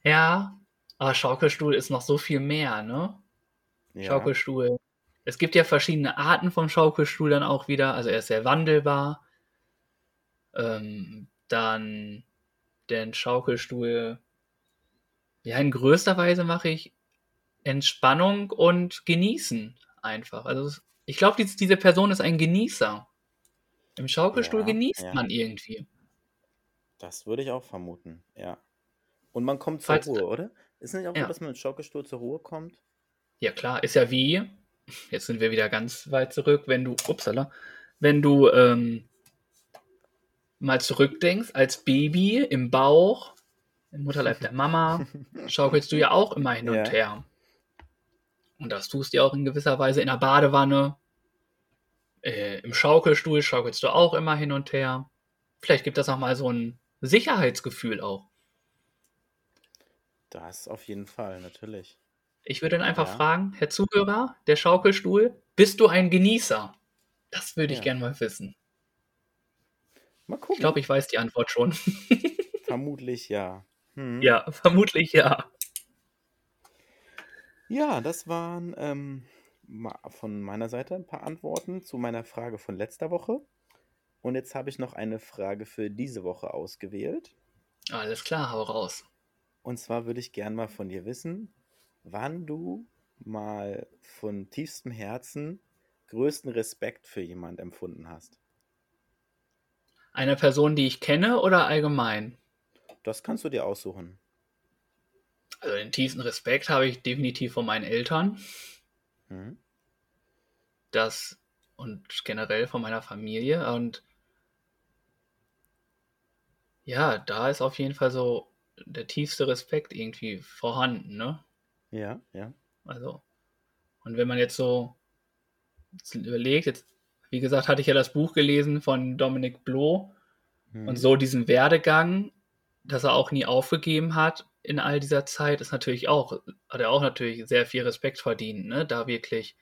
Ja, aber Schaukelstuhl ist noch so viel mehr, ne? Ja. Schaukelstuhl. Es gibt ja verschiedene Arten vom Schaukelstuhl dann auch wieder. Also er ist sehr wandelbar. Ähm, dann den Schaukelstuhl. Ja, in größter Weise mache ich Entspannung und Genießen einfach. Also ich glaube, dies- diese Person ist ein Genießer. Im Schaukelstuhl Ja, genießt ja. man irgendwie. Das würde ich auch vermuten, ja. Und man kommt zur Falls- Ruhe, oder? Ist nicht auch so, Ja. dass man mit Schaukelstuhl zur Ruhe kommt? Ja klar, ist ja wie, jetzt sind wir wieder ganz weit zurück, wenn du, upsala, wenn du ähm, mal zurückdenkst, als Baby im Bauch, im Mutterleib der Mama, schaukelst du ja auch immer hin und Ja. her. Und das tust du ja auch in gewisser Weise in der Badewanne. Äh, Im Schaukelstuhl schaukelst du auch immer hin und her. Vielleicht gibt das auch mal so ein Sicherheitsgefühl auch. Das auf jeden Fall, natürlich. Ich würde dann einfach Ja. fragen, Herr Zuhörer, der Schaukelstuhl, bist du ein Genießer? Das würde ich Ja. gerne mal wissen. Mal gucken. Ich glaube, ich weiß die Antwort schon. Vermutlich ja. Hm. ja, vermutlich ja. Ja, das waren ähm, von meiner Seite ein paar Antworten zu meiner Frage von letzter Woche. Und jetzt habe ich noch eine Frage für diese Woche ausgewählt. Alles klar, hau raus. Und zwar würde ich gern mal von dir wissen, wann du mal von tiefstem Herzen größten Respekt für jemand empfunden hast. Eine Person, die ich kenne oder allgemein? Das kannst du dir aussuchen. Also den tiefsten Respekt habe ich definitiv von meinen Eltern. Hm? Das und generell von meiner Familie. Und ja, da ist auf jeden Fall so der tiefste Respekt irgendwie vorhanden, ne? Ja, ja. Also, und wenn man jetzt so jetzt überlegt, jetzt, wie gesagt, hatte ich ja das Buch gelesen von Dominic Bloh Hm. und so diesen Werdegang, dass er auch nie aufgegeben hat in all dieser Zeit, ist natürlich auch, hat er auch natürlich sehr viel Respekt verdient, ne? Da wirklich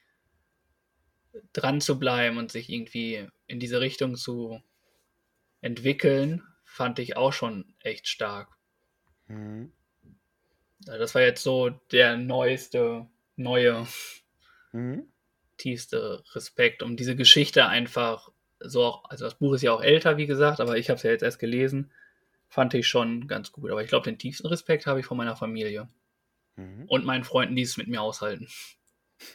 dran zu bleiben und sich irgendwie in diese Richtung zu entwickeln, fand ich auch schon echt stark. Hm. Also Das war jetzt so der neueste, neue, Hm. tiefste Respekt, um diese Geschichte einfach so auch, also das Buch ist ja auch älter, wie gesagt, aber ich habe es ja jetzt erst gelesen, fand ich schon ganz gut. Aber ich glaube, den tiefsten Respekt habe ich von meiner Familie Hm. und meinen Freunden, die es mit mir aushalten.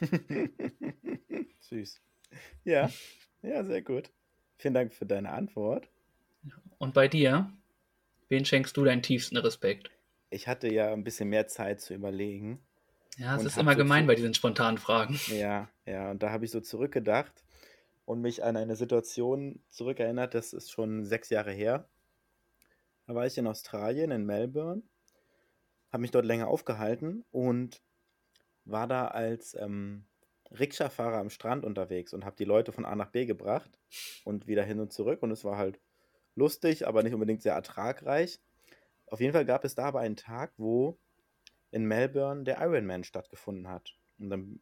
Süß. Ja, ja, sehr gut. Vielen Dank für deine Antwort. Und bei dir, wen schenkst du deinen tiefsten Respekt? Ich hatte ja ein bisschen mehr Zeit zu überlegen. Ja, es ist immer so gemein bei diesen spontanen Fragen. Ja, ja, und da habe ich so zurückgedacht und mich an eine Situation zurückerinnert, das ist schon sechs Jahre her. Da war ich in Australien, in Melbourne, habe mich dort länger aufgehalten und war da als ähm, Rikscha-Fahrer am Strand unterwegs und habe die Leute von A nach B gebracht und wieder hin und zurück und es war halt lustig, aber nicht unbedingt sehr ertragreich. Auf jeden Fall gab es da aber einen Tag, wo in Melbourne der Ironman stattgefunden hat. Und dann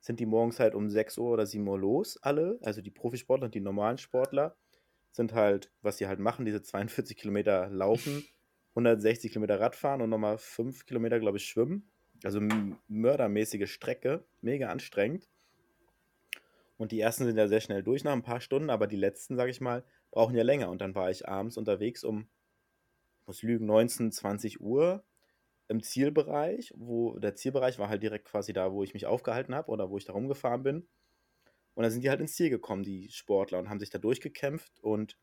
sind die morgens halt um 6 Uhr oder 7 Uhr los, alle. Also die Profisportler und die normalen Sportler sind halt, was sie halt machen, diese 42 Kilometer laufen, 160 Kilometer Radfahren und nochmal 5 Kilometer, glaube ich, schwimmen. Also mördermäßige Strecke, mega anstrengend. Und die ersten sind ja sehr schnell durch nach ein paar Stunden, aber die letzten, sage ich mal, brauchen ja länger. Und dann war ich abends unterwegs um, ich muss lügen, 19, 20 Uhr im Zielbereich, wo der Zielbereich war halt direkt quasi da, wo ich mich aufgehalten habe oder wo ich da rumgefahren bin. Und dann sind die halt ins Ziel gekommen, die Sportler, und haben sich da durchgekämpft. Und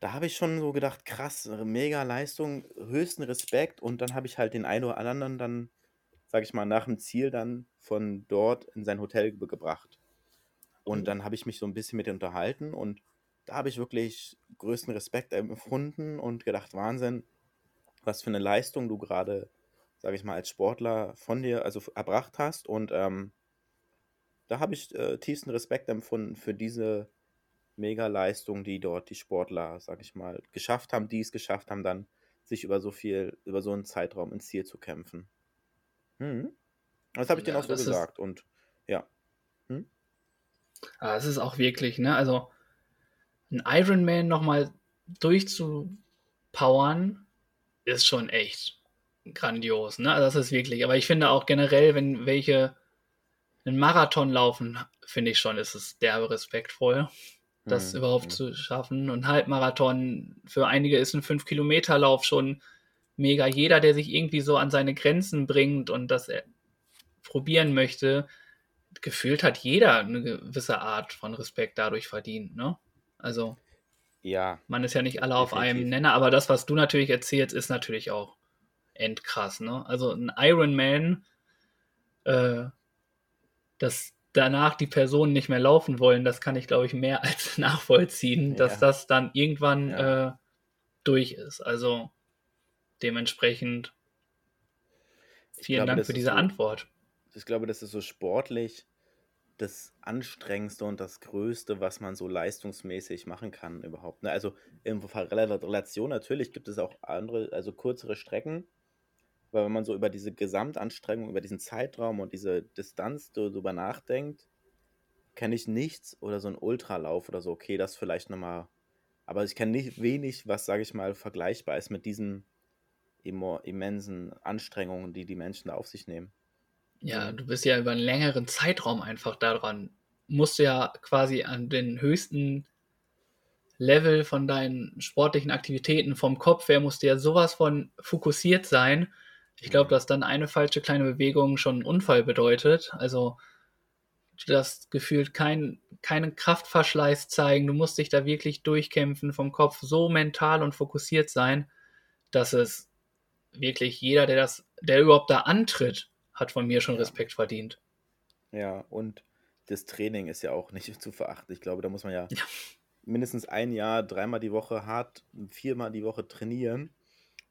da habe ich schon so gedacht, krass, mega Leistung, höchsten Respekt. Und dann habe ich halt den einen oder anderen dann sag ich mal, nach dem Ziel dann von dort in sein Hotel gebracht. Und dann habe ich mich so ein bisschen mit ihm unterhalten und da habe ich wirklich größten Respekt empfunden und gedacht, Wahnsinn, was für eine Leistung du gerade, sage ich mal, als Sportler von dir also erbracht hast. Und ähm, da habe ich äh, tiefsten Respekt empfunden für diese Mega-Leistung, die dort die Sportler, sage ich mal, geschafft haben, die es geschafft haben, dann sich über so viel, über so einen Zeitraum ins Ziel zu kämpfen. Hm. Das habe ich ja, denen auch so gesagt. Und ja. Hm? Aber es ist auch wirklich, ne? Also ein Ironman nochmal durchzupowern, ist schon echt grandios, ne? Also das ist wirklich. Aber ich finde auch generell, wenn welche einen Marathon laufen, finde ich schon, ist es derbe respektvoll, das mhm. überhaupt mhm. zu schaffen. Und Halbmarathon für einige ist ein 5-Kilometer-Lauf schon mega. Jeder, der sich irgendwie so an seine Grenzen bringt und das probieren möchte, gefühlt hat jeder eine gewisse Art von Respekt dadurch verdient, ne? Also, ja, man ist ja nicht alle definitiv. auf einem Nenner, aber das, was du natürlich erzählst, ist natürlich auch endkrass, ne? Also ein Ironman, äh, dass danach die Personen nicht mehr laufen wollen, das kann ich, glaube ich, mehr als nachvollziehen, dass ja. das dann irgendwann ja. äh, durch ist. Also dementsprechend vielen glaube, Dank für diese so, Antwort. Ich glaube, das ist so sportlich das Anstrengendste und das Größte, was man so leistungsmäßig machen kann überhaupt. Ne? Also in Relation natürlich gibt es auch andere, also kürzere Strecken, weil wenn man so über diese Gesamtanstrengung, über diesen Zeitraum und diese Distanz darüber nachdenkt, kenne ich nichts oder so ein Ultralauf oder so, okay, das vielleicht nochmal, aber ich kenne nicht wenig, was, sage ich mal, vergleichbar ist mit diesen immensen Anstrengungen, die die Menschen da auf sich nehmen. Ja, du bist ja über einen längeren Zeitraum einfach daran. Musst du ja quasi an den höchsten Level von deinen sportlichen Aktivitäten vom Kopf her musst du ja sowas von fokussiert sein. Ich glaube, dass dann eine falsche kleine Bewegung schon einen Unfall bedeutet. Also du hast gefühlt kein, keinen Kraftverschleiß zeigen. Du musst dich da wirklich durchkämpfen vom Kopf, so mental und fokussiert sein, dass es wirklich jeder, der das, der überhaupt da antritt, hat von mir schon ja. Respekt verdient. Ja, und das Training ist ja auch nicht zu verachten. Ich glaube, da muss man ja, ja. mindestens ein Jahr, dreimal die Woche hart, viermal die Woche trainieren,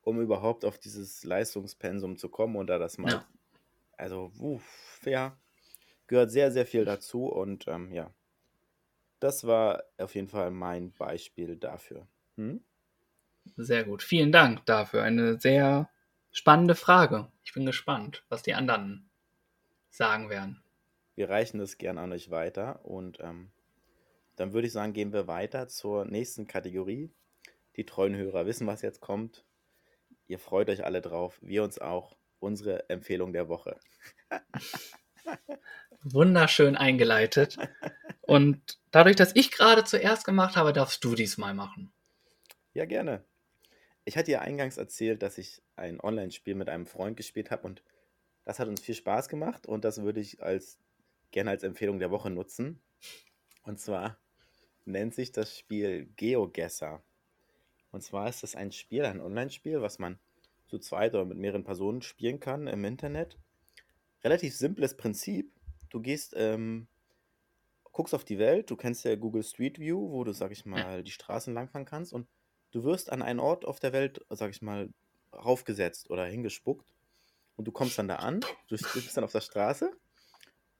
um überhaupt auf dieses Leistungspensum zu kommen und da das mal. Ja. Also, uff, ja, gehört sehr, sehr viel dazu und ähm, ja, das war auf jeden Fall mein Beispiel dafür. Hm? Sehr gut. Vielen Dank dafür. Eine sehr Spannende Frage. Ich bin gespannt, was die anderen sagen werden. Wir reichen das gerne an euch weiter und ähm, dann würde ich sagen, gehen wir weiter zur nächsten Kategorie. Die treuen Hörer wissen, was jetzt kommt. Ihr freut euch alle drauf, wir uns auch. Unsere Empfehlung der Woche. Wunderschön eingeleitet. Und dadurch, dass ich gerade zuerst gemacht habe, darfst du diesmal machen. Ja, gerne. Ich hatte ja eingangs erzählt, dass ich ein Online-Spiel mit einem Freund gespielt habe und das hat uns viel Spaß gemacht und das würde ich als gerne als Empfehlung der Woche nutzen. Und zwar nennt sich das Spiel GeoGuessr. Und zwar ist das ein Spiel, ein Online-Spiel, was man zu zweit oder mit mehreren Personen spielen kann im Internet. Relativ simples Prinzip. Du gehst, ähm, guckst auf die Welt, du kennst ja Google Street View, wo du, sag ich mal, die Straßen langfahren kannst. Und du wirst an einen Ort auf der Welt, sag ich mal, raufgesetzt oder hingespuckt. Und du kommst dann da an, du bist dann auf der Straße.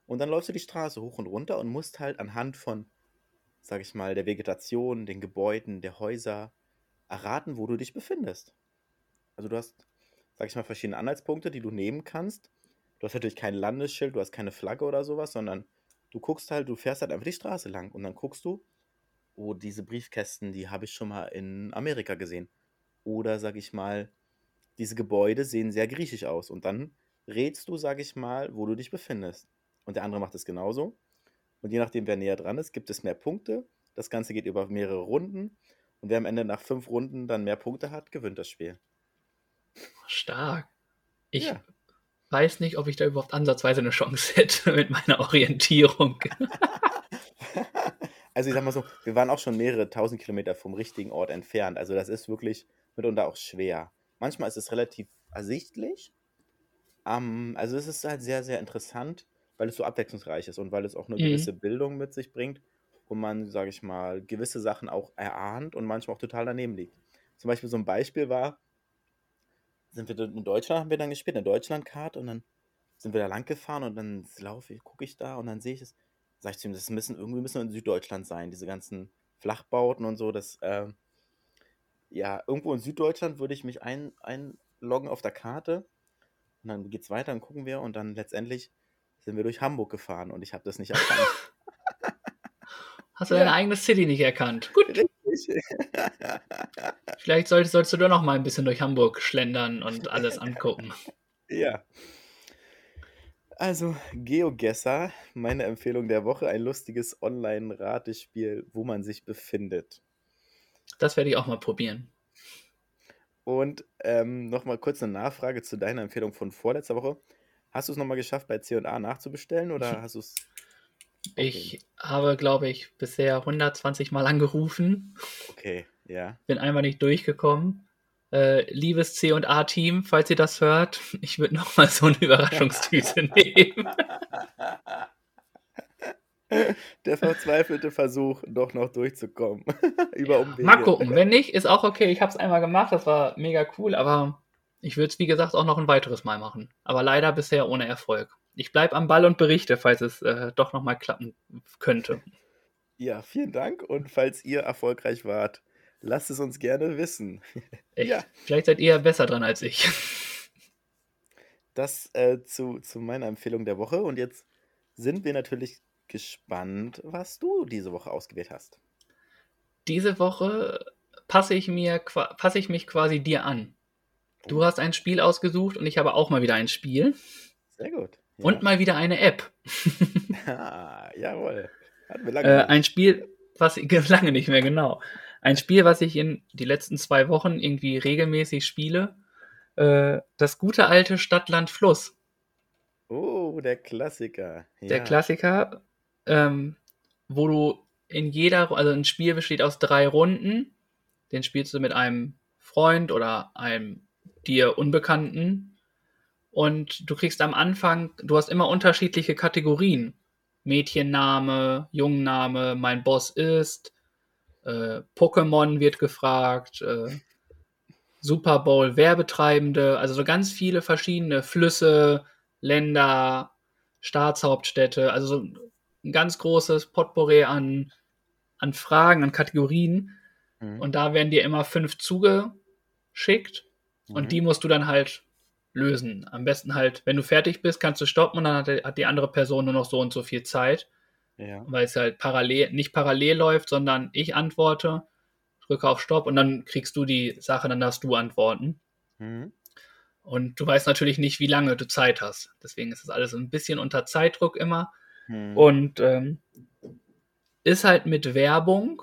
Und dann läufst du die Straße hoch und runter und musst halt anhand von, sag ich mal, der Vegetation, den Gebäuden, der Häuser erraten, wo du dich befindest. Also du hast, sag ich mal, verschiedene Anhaltspunkte, die du nehmen kannst. Du hast natürlich kein Landesschild, du hast keine Flagge oder sowas, sondern du guckst halt, du fährst halt einfach die Straße lang und dann guckst du, oh, diese Briefkästen, die habe ich schon mal in Amerika gesehen. Oder, sag ich mal, diese Gebäude sehen sehr griechisch aus. Und dann rätst du, sag ich mal, wo du dich befindest. Und der andere macht es genauso. Und je nachdem, wer näher dran ist, gibt es mehr Punkte. Das Ganze geht über mehrere Runden. Und wer am Ende nach fünf Runden dann mehr Punkte hat, gewinnt das Spiel. Stark. Ich ja. weiß nicht, ob ich da überhaupt ansatzweise eine Chance hätte mit meiner Orientierung. Also ich sag mal so, wir waren auch schon mehrere tausend Kilometer vom richtigen Ort entfernt. Also das ist wirklich mitunter auch schwer. Manchmal ist es relativ ersichtlich, Um, also es ist halt sehr, sehr interessant, weil es so abwechslungsreich ist und weil es auch eine Mhm. gewisse Bildung mit sich bringt und man, sage ich mal, gewisse Sachen auch erahnt und manchmal auch total daneben liegt. Zum Beispiel so ein Beispiel war, sind wir in Deutschland, haben wir dann gespielt, eine Deutschlandkarte und dann sind wir da lang gefahren und dann laufe ich, gucke ich da und dann sehe ich es, sage ich zu ihm, das müssen irgendwie müssen wir in Süddeutschland sein, diese ganzen Flachbauten und so, das, ähm, ja, irgendwo in Süddeutschland würde ich mich ein, einloggen auf der Karte und dann geht es weiter, dann gucken wir und dann letztendlich sind wir durch Hamburg gefahren und ich habe das nicht erkannt. Hast du Ja. deine eigene City nicht erkannt? Gut, vielleicht solltest, solltest du doch noch mal ein bisschen durch Hamburg schlendern und alles angucken. ja. Also, GeoGuessr, meine Empfehlung der Woche, ein lustiges Online-Ratespiel, wo man sich befindet. Das werde ich auch mal probieren. Und ähm, nochmal kurz eine Nachfrage zu deiner Empfehlung von vorletzter Woche. Hast du es nochmal geschafft, bei C&A nachzubestellen oder hast du es... Ich habe, glaube ich, bisher 120 Mal angerufen, Okay, ja. bin einmal nicht durchgekommen. Äh, liebes C&A-Team, falls ihr das hört, ich würde noch mal so eine Überraschungstüte nehmen. Der verzweifelte Versuch, doch noch durchzukommen. Über Umwege. Mal gucken, wenn nicht, ist auch okay. Ich habe es einmal gemacht, das war mega cool, aber ich würde es, wie gesagt, auch noch ein weiteres Mal machen. Aber leider bisher ohne Erfolg. Ich bleibe am Ball und berichte, falls es äh, doch noch mal klappen könnte. Ja, vielen Dank. Und falls ihr erfolgreich wart, lasst es uns gerne wissen. Echt. Ja. Vielleicht seid ihr besser dran als ich. Das äh, zu, zu meiner Empfehlung der Woche. Und jetzt sind wir natürlich gespannt, was du diese Woche ausgewählt hast. Diese Woche passe ich, mir, passe ich mich quasi dir an. Du hast ein Spiel ausgesucht und ich habe auch mal wieder ein Spiel. Sehr gut. Ja. Und mal wieder eine App. Ah, jawohl. Hatten wir lange Äh, ein Spiel, was ich lange nicht mehr genau. Ein Spiel, was ich in die letzten zwei Wochen irgendwie regelmäßig spiele. Äh, das gute alte Stadtland Fluss. Oh, der Klassiker. Der Ja. Klassiker, ähm, wo du in jeder, also ein Spiel besteht aus drei Runden. Den spielst du mit einem Freund oder einem dir Unbekannten. Und du kriegst am Anfang, du hast immer unterschiedliche Kategorien. Mädchenname, Jungenname, mein Boss ist, äh, Pokémon wird gefragt, äh, Super Bowl Werbetreibende, also so ganz viele verschiedene Flüsse, Länder, Staatshauptstädte, also so ein ganz großes Potpourri an, an Fragen, an Kategorien. Mhm. Und da werden dir immer fünf zugeschickt Mhm. und die musst du dann halt lösen. Am besten halt, wenn du fertig bist, kannst du stoppen und dann hat, die- hat die andere Person nur noch so und so viel Zeit, Ja. weil es halt parallel, nicht parallel läuft, sondern ich antworte, drücke auf Stopp und dann kriegst du die Sache, dann darfst du antworten. Mhm. Und du weißt natürlich nicht, wie lange du Zeit hast. Deswegen ist das alles ein bisschen unter Zeitdruck immer. Mhm. Und ähm, ist halt mit Werbung.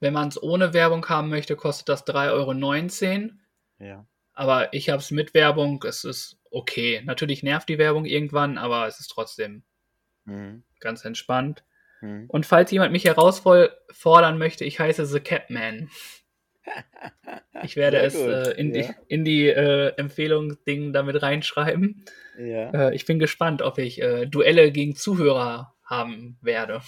Wenn man es ohne Werbung haben möchte, kostet das 3,19 Euro. Ja. Aber ich habe es mit Werbung. Es ist okay. Natürlich nervt die Werbung irgendwann, aber es ist trotzdem Mhm. ganz entspannt. Mhm. Und falls jemand mich herausfordern möchte, ich heiße The Catman. Ich werde Sehr es äh, in die, ja. in die äh, Empfehlungsding damit reinschreiben. Ja. Äh, ich bin gespannt, ob ich äh, Duelle gegen Zuhörer haben werde.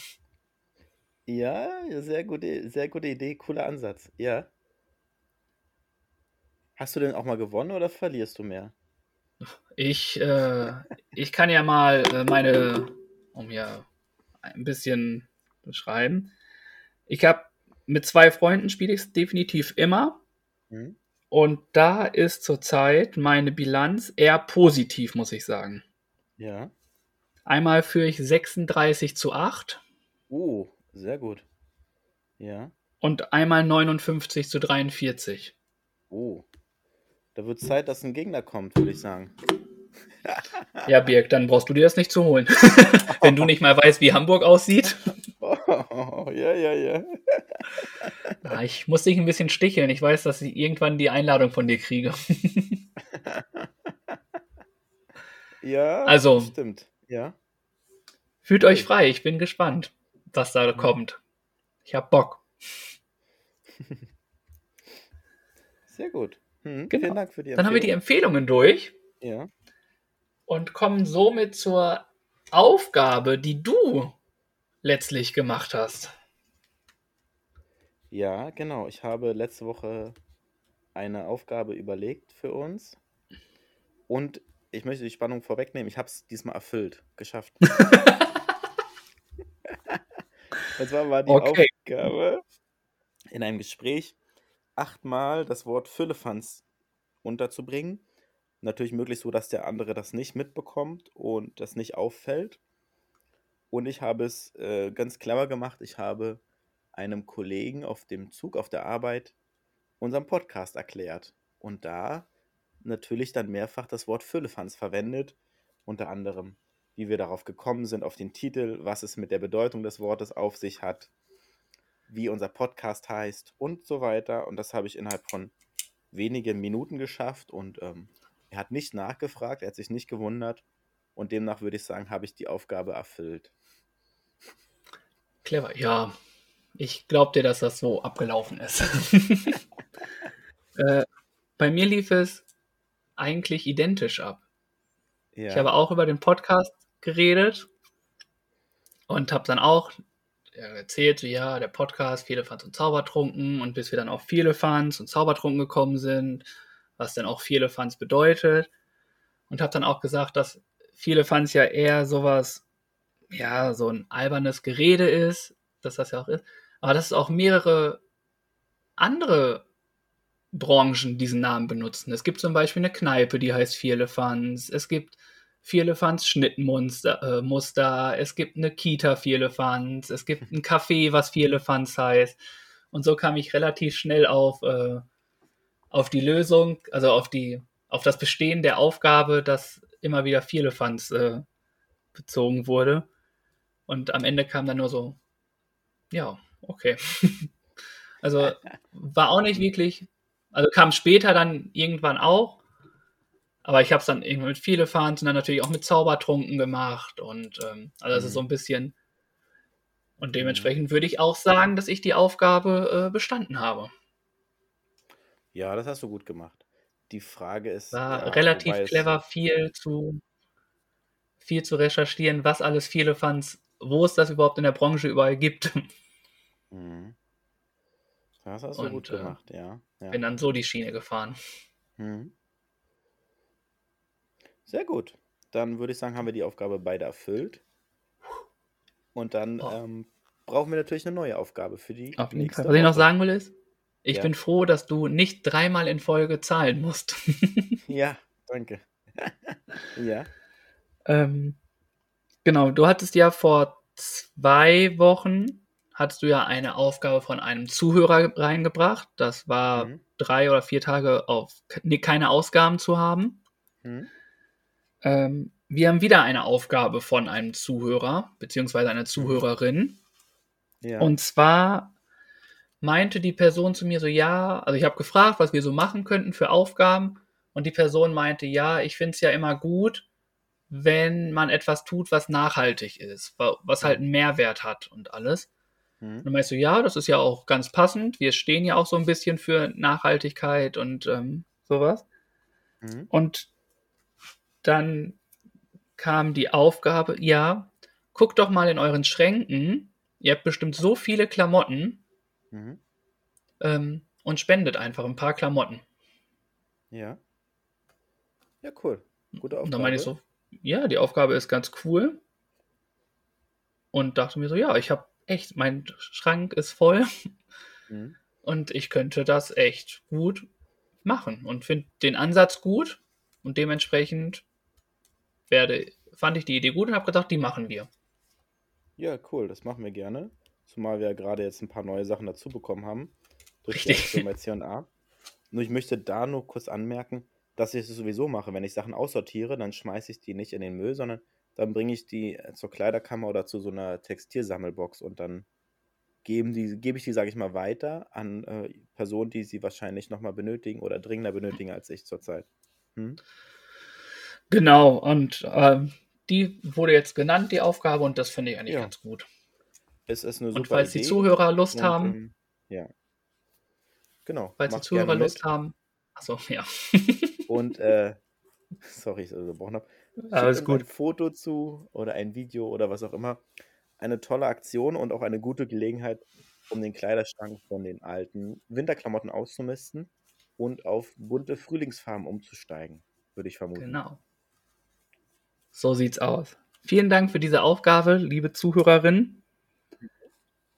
Ja, ja, sehr gute, sehr gute Idee, cooler Ansatz. Ja. Hast du denn auch mal gewonnen oder verlierst du mehr? Ich, äh, ich kann ja mal äh, meine, um hier ein bisschen beschreiben. Ich habe mit zwei Freunden spiele ich es definitiv immer. Mhm. Und da ist zurzeit meine Bilanz eher positiv, muss ich sagen. Ja. Einmal führe ich 36 zu 8 Oh, sehr gut. Ja. und einmal 59 zu 43. Oh. Da wird Zeit, dass ein Gegner kommt, würde ich sagen. Ja, Birg, dann brauchst du dir das nicht zu holen. Wenn du nicht mal weißt, wie Hamburg aussieht. Oh, ja, ja, ja. Ah, ich muss dich ein bisschen sticheln. Ich weiß, dass ich irgendwann die Einladung von dir kriege. Ja, Also- stimmt. Ja. Fühlt euch frei. Ich bin gespannt, was da kommt. Ich hab Bock. Sehr gut. Hm, Genau. Vielen Dank für die Dann haben wir die Empfehlung. Empfehlungen durch. Ja. und kommen somit zur Aufgabe, die du letztlich gemacht hast. Ja, genau. Ich habe letzte Woche eine Aufgabe überlegt für uns. Und ich möchte die Spannung vorwegnehmen. Ich habe es diesmal erfüllt, geschafft. und zwar war die okay. Aufgabe in einem Gespräch achtmal das Wort Füllefanz unterzubringen. Natürlich möglich so, dass der andere das nicht mitbekommt und das nicht auffällt. Und ich habe es äh, ganz clever gemacht. Ich habe einem Kollegen auf dem Zug auf der Arbeit unseren Podcast erklärt. Und da natürlich dann mehrfach das Wort Füllefanz verwendet, unter anderem, wie wir darauf gekommen sind, auf den Titel, was es mit der Bedeutung des Wortes auf sich hat, wie unser Podcast heißt und so weiter. Und das habe ich innerhalb von wenigen Minuten geschafft und ähm, er hat nicht nachgefragt, er hat sich nicht gewundert und demnach würde ich sagen, habe ich die Aufgabe erfüllt. Clever, ja. Ich glaube dir, dass das so abgelaufen ist. äh, bei mir lief es eigentlich identisch ab. Ja. Ich habe auch über den Podcast geredet und habe dann auch erzählt, so, ja, der Podcast, viele Fans und Zaubertrunken und bis wir dann auf viele Fans und Zaubertrunken gekommen sind, was dann auch viele Fans bedeutet und habe dann auch gesagt, dass viele Fans ja eher sowas, ja, so ein albernes Gerede ist, dass das ja auch ist, aber dass es auch mehrere andere Branchen diesen Namen benutzen. Es gibt zum Beispiel eine Kneipe, die heißt Vierlefanz. Es gibt Vierlefanz Schnittmuster. Äh, Muster. Es gibt eine Kita Vierlefanz. Es gibt ein Café, was Vierlefanz heißt. Und so kam ich relativ schnell auf, äh, auf die Lösung, also auf, die, auf das Bestehen der Aufgabe, dass immer wieder Vierlefanz äh, bezogen wurde. Und am Ende kam dann nur so, ja, okay. also war auch nicht wirklich also kam später dann irgendwann auch. Aber ich habe es dann irgendwann mit viele Fans und dann natürlich auch mit Zaubertrunken gemacht. Und ähm, also das mhm. ist so ein bisschen. Und dementsprechend würde ich auch sagen, dass ich die Aufgabe äh, bestanden habe. Ja, das hast du gut gemacht. Die Frage ist. War ja, relativ clever, viel zu, viel zu recherchieren, was alles viele Fans, wo es das überhaupt in der Branche überall gibt. Mhm. Das hast du und, gut äh, gemacht, äh, ja. ja. Bin dann so die Schiene gefahren. Mhm. Sehr gut. Dann würde ich sagen, haben wir die Aufgabe beide erfüllt. Und dann oh. ähm, brauchen wir natürlich eine neue Aufgabe für die. Auf nächste Was Woche. ich noch sagen will ist, ich ja. bin froh, dass du nicht dreimal in Folge zahlen musst. ja, danke. ja. Ähm, genau, du hattest ja vor zwei Wochen hattest du ja eine Aufgabe von einem Zuhörer reingebracht. Das war mhm. drei oder vier Tage auf nee, keine Ausgaben zu haben. Mhm. Ähm, wir haben wieder eine Aufgabe von einem Zuhörer, beziehungsweise einer Zuhörerin. Ja. Und zwar meinte die Person zu mir so, ja, also ich habe gefragt, was wir so machen könnten für Aufgaben. Und die Person meinte, ja, ich finde es ja immer gut, wenn man etwas tut, was nachhaltig ist, was halt einen Mehrwert hat und alles. Mhm. Und dann meinst du, ja, das ist ja auch ganz passend. Wir stehen ja auch so ein bisschen für Nachhaltigkeit und ähm, sowas. Mhm. Und dann kam die Aufgabe, ja, guckt doch mal in euren Schränken. Ihr habt bestimmt so viele Klamotten mhm. ähm, und spendet einfach ein paar Klamotten. Ja. Ja, cool. Gute Aufgabe. Und dann meine ich so, ja, die Aufgabe ist ganz cool. Und dachte mir so, ja, ich habe echt, mein Schrank ist voll mhm. und ich könnte das echt gut machen und finde den Ansatz gut und dementsprechend werde, fand ich die Idee gut und habe gedacht, die machen wir. Ja, cool, das machen wir gerne. Zumal wir ja gerade jetzt ein paar neue Sachen dazu bekommen haben. Durch Richtig. die C&A. Nur ich möchte da nur kurz anmerken, dass ich es sowieso mache. Wenn ich Sachen aussortiere, dann schmeiße ich die nicht in den Müll, sondern dann bringe ich die zur Kleiderkammer oder zu so einer Textilsammelbox und dann geben die, gebe ich die, sage ich mal, weiter an äh, Personen, die sie wahrscheinlich nochmal benötigen oder dringender benötigen als ich zurzeit. Hm? Genau, und äh, die wurde jetzt genannt, die Aufgabe, und das finde ich eigentlich ja. ganz gut. Es ist eine super Und falls Idee. die Zuhörer Lust und, haben. Ähm, ja. Genau. Falls die Zuhörer Lust haben. Achso, ja. und, äh, sorry, ich unterbrochen habe. Alles gut. Ein Foto zu oder ein Video oder was auch immer. Eine tolle Aktion und auch eine gute Gelegenheit, um den Kleiderschrank von den alten Winterklamotten auszumisten und auf bunte Frühlingsfarben umzusteigen, würde ich vermuten. Genau. So sieht's aus. Vielen Dank für diese Aufgabe, liebe Zuhörerin.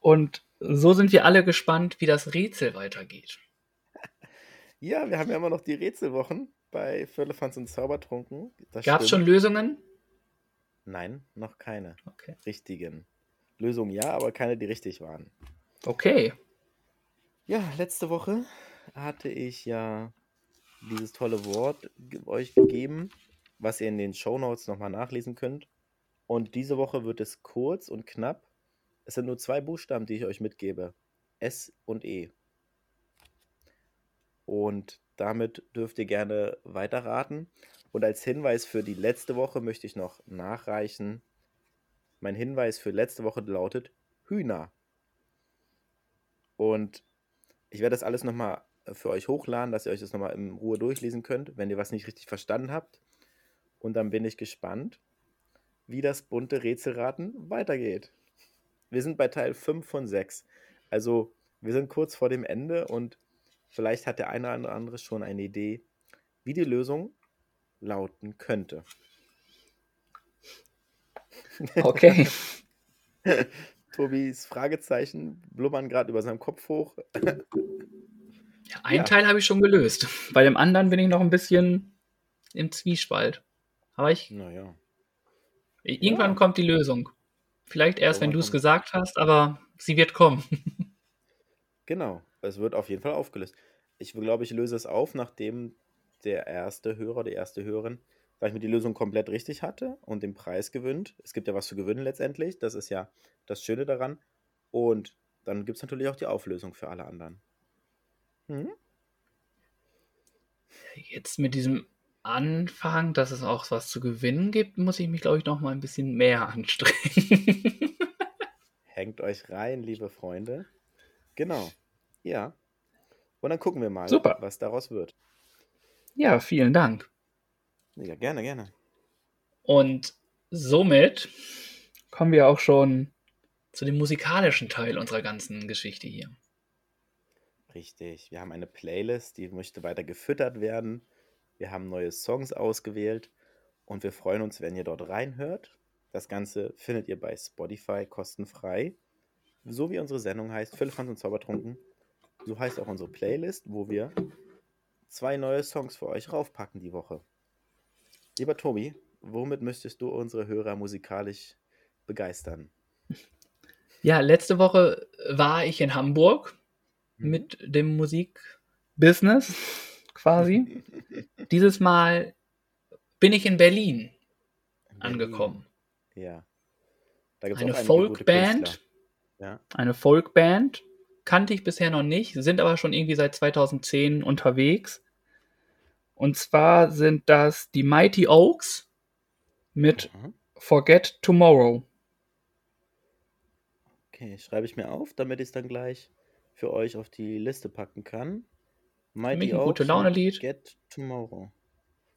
Und so sind wir alle gespannt, wie das Rätsel weitergeht. Ja, wir haben ja immer noch die Rätselwochen bei Firlefanz und Zaubertrunken. Gab es schon Lösungen? Nein, noch keine okay. richtigen. Lösungen ja, aber keine, die richtig waren. Okay. Ja, letzte Woche hatte ich ja dieses tolle Wort euch gegeben, was ihr in den Show Notes nochmal nachlesen könnt. Und diese Woche wird es kurz und knapp. Es sind nur zwei Buchstaben, die ich euch mitgebe. S und E. Und damit dürft ihr gerne weiterraten. Und als Hinweis für die letzte Woche möchte ich noch nachreichen. Mein Hinweis für letzte Woche lautet Hühner. Und ich werde das alles nochmal für euch hochladen, dass ihr euch das nochmal in Ruhe durchlesen könnt, wenn ihr was nicht richtig verstanden habt. Und dann bin ich gespannt, wie das bunte Rätselraten weitergeht. Wir sind bei Teil 5 von 6. Also wir sind kurz vor dem Ende und vielleicht hat der eine oder andere schon eine Idee, wie die Lösung lauten könnte. Okay. Tobis Fragezeichen blubbern gerade über seinem Kopf hoch. Ja, einen ja. Teil habe ich schon gelöst. Bei dem anderen bin ich noch ein bisschen im Zwiespalt. Aber ich. Naja. Irgendwann ja. kommt die Lösung. Vielleicht erst, wenn du es gesagt hast, aber sie wird kommen. genau, es wird auf jeden Fall aufgelöst. Ich glaube, ich löse es auf, nachdem der erste Hörer, die erste Hörerin, weil ich mir die Lösung komplett richtig hatte und den Preis gewinnt. Es gibt ja was zu gewinnen letztendlich. Das ist ja das Schöne daran. Und dann gibt es natürlich auch die Auflösung für alle anderen. Hm? Jetzt mit diesem Anfang, dass es auch was zu gewinnen gibt, muss ich mich, glaube ich, noch mal ein bisschen mehr anstrengen. Hängt euch rein, liebe Freunde. Genau. Ja. Und dann gucken wir mal, Super. was daraus wird. Ja, vielen Dank. Ja, gerne, gerne. Und somit kommen wir auch schon zu dem musikalischen Teil unserer ganzen Geschichte hier. Richtig. Wir haben eine Playlist, die möchte weiter gefüttert werden. Wir haben neue Songs ausgewählt und wir freuen uns, wenn ihr dort reinhört. Das Ganze findet ihr bei Spotify kostenfrei. So wie unsere Sendung heißt, Philippans und Zaubertrunken. So heißt auch unsere Playlist, wo wir zwei neue Songs für euch raufpacken die Woche. Lieber Tobi, womit möchtest du unsere Hörer musikalisch begeistern? Ja, letzte Woche war ich in Hamburg mhm. mit dem Musikbusiness quasi. Dieses Mal bin ich in Berlin, in Berlin. angekommen. Ja. eine Folkband. Ja. Eine Folkband. Kannte ich bisher noch nicht, sind aber schon irgendwie seit 2010 unterwegs. Und zwar sind das die Mighty Oaks mit mhm. Forget Tomorrow. Okay, schreibe ich mir auf, damit ich es dann gleich für euch auf die Liste packen kann. Mighty ein gute Laune Lied. Forget Tomorrow.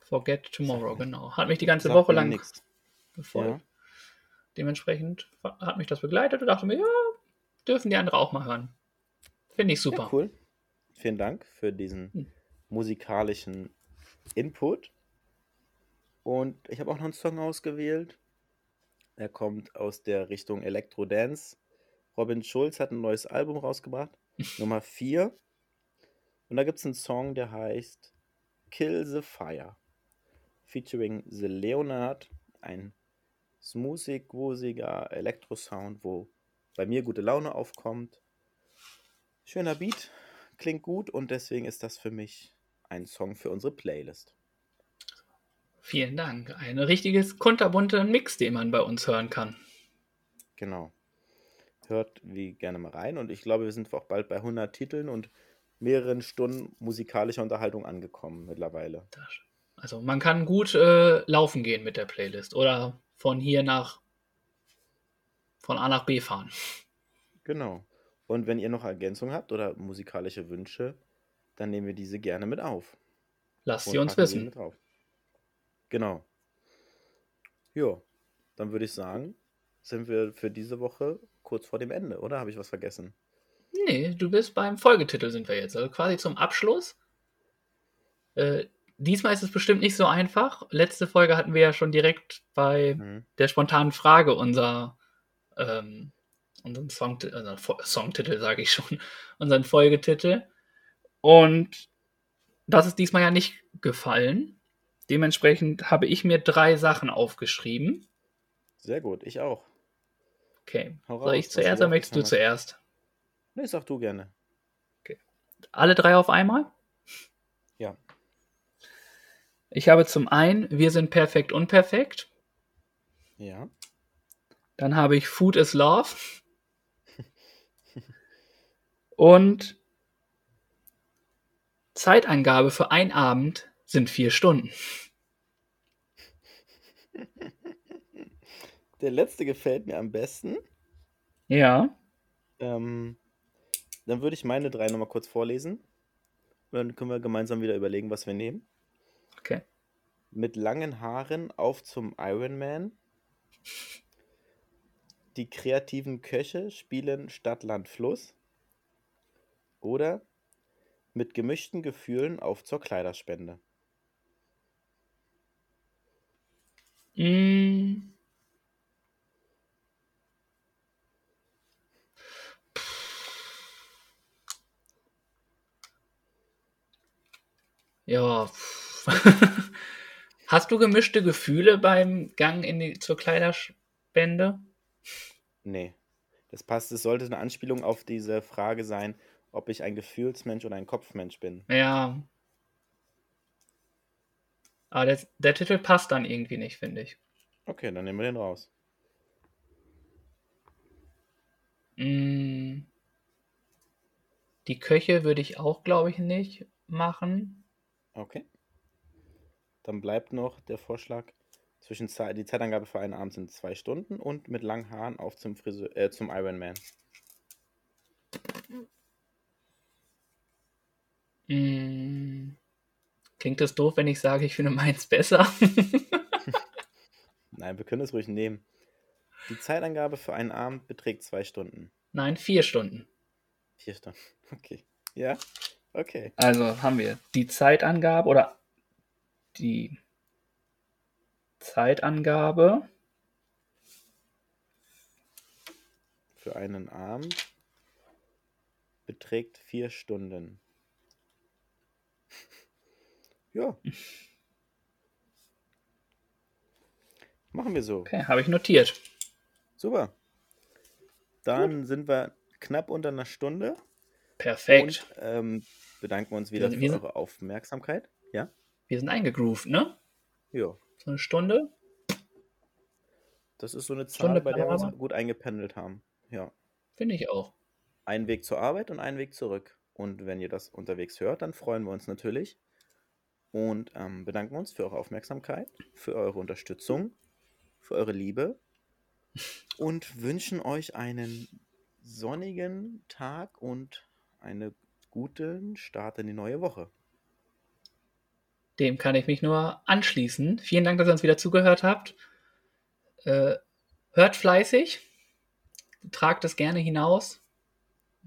Forget Tomorrow, genau. Hat mich die ganze Woche lang gefolgt. Ja. Dementsprechend hat mich das begleitet und dachte mir, ja, dürfen die andere auch mal hören. Finde ich super. Ja, cool. Vielen Dank für diesen hm. musikalischen Input. Und ich habe auch noch einen Song ausgewählt. Er kommt aus der Richtung Electro Dance. Robin Schulz hat ein neues Album rausgebracht, Nummer 4. Und da gibt es einen Song, der heißt Kill the Fire, featuring The Leonard, ein smoothig, wosiger Elektrosound, wo bei mir gute Laune aufkommt. Schöner Beat, klingt gut und deswegen ist das für mich ein Song für unsere Playlist. Vielen Dank. Ein richtiges kunterbunter Mix, den man bei uns hören kann. Genau. Hört wie gerne mal rein und ich glaube, wir sind auch bald bei 100 Titeln und mehreren Stunden musikalischer Unterhaltung angekommen mittlerweile. Also man kann gut äh, laufen gehen mit der Playlist oder von hier nach von A nach B fahren. Genau. Und wenn ihr noch Ergänzungen habt oder musikalische Wünsche, dann nehmen wir diese gerne mit auf. Lasst sie uns wissen. Genau. Ja, dann würde ich sagen, sind wir für diese Woche kurz vor dem Ende, oder? Habe ich was vergessen? Nee, du bist beim Folgetitel sind wir jetzt. Also quasi zum Abschluss. Äh, diesmal ist es bestimmt nicht so einfach. Letzte Folge hatten wir ja schon direkt bei mhm. der spontanen Frage unser, ähm, unseren Song, also Songtitel, sage ich schon, unseren Folgetitel. Und das ist diesmal ja nicht gefallen. Dementsprechend habe ich mir drei Sachen aufgeschrieben. Sehr gut, ich auch. Okay. Soll ich zuerst oder möchtest du zuerst? Nee, sag du gerne. Okay. Alle drei auf einmal? Ja. Ich habe zum einen Wir sind perfekt unperfekt. Ja. Dann habe ich Food is Love. Und Zeitangabe für einen Abend sind vier Stunden. Der letzte gefällt mir am besten. Ja. Ähm, dann würde ich meine drei nochmal kurz vorlesen. Und dann können wir gemeinsam wieder überlegen, was wir nehmen. Okay. Mit langen Haaren auf zum Ironman. Die kreativen Köche spielen Stadt, Land, Fluss. Oder mit gemischten Gefühlen auf zur Kleiderspende. Mm. Ja. Hast du gemischte Gefühle beim Gang in die, zur Kleiderspende? Nee. Das passt, es sollte eine Anspielung auf diese Frage sein, ob ich ein Gefühlsmensch oder ein Kopfmensch bin. Ja. Aber der, der Titel passt dann irgendwie nicht, finde ich. Okay, dann nehmen wir den raus. Mm. Die Köche würde ich auch, glaube ich, nicht machen. Okay. Dann bleibt noch der Vorschlag, zwischen Zeit, die Zeitangabe für einen Abend sind zwei Stunden und mit langen Haaren auf zum, Friseur, äh, zum Ironman. Mm. Klingt das doof, wenn ich sage, ich finde meins besser? Nein, wir können es ruhig nehmen. Die Zeitangabe für einen Abend beträgt zwei Stunden. Nein, vier Stunden. Vier Stunden, okay. Ja, okay. Also haben wir die Zeitangabe oder die Zeitangabe für einen Abend beträgt vier Stunden. Ja. Machen wir so. Okay, habe ich notiert. Super. Dann Gut. sind wir knapp unter einer Stunde. Perfekt. Und ähm, bedanken uns wieder wir, für wir eure Aufmerksamkeit. Ja? Wir sind eingegroovt, ne? Ja. So eine Stunde. Das ist so eine Zahl, Stunde bei der wir uns gut eingependelt haben. Ja. Finde ich auch. Ein Weg zur Arbeit und ein Weg zurück. Und wenn ihr das unterwegs hört, dann freuen wir uns natürlich und ähm, bedanken uns für eure Aufmerksamkeit, für eure Unterstützung, für eure Liebe und wünschen euch einen sonnigen Tag und einen guten Start in die neue Woche. Dem kann ich mich nur anschließen. Vielen Dank, dass ihr uns wieder zugehört habt. Äh, hört fleißig, tragt es gerne hinaus.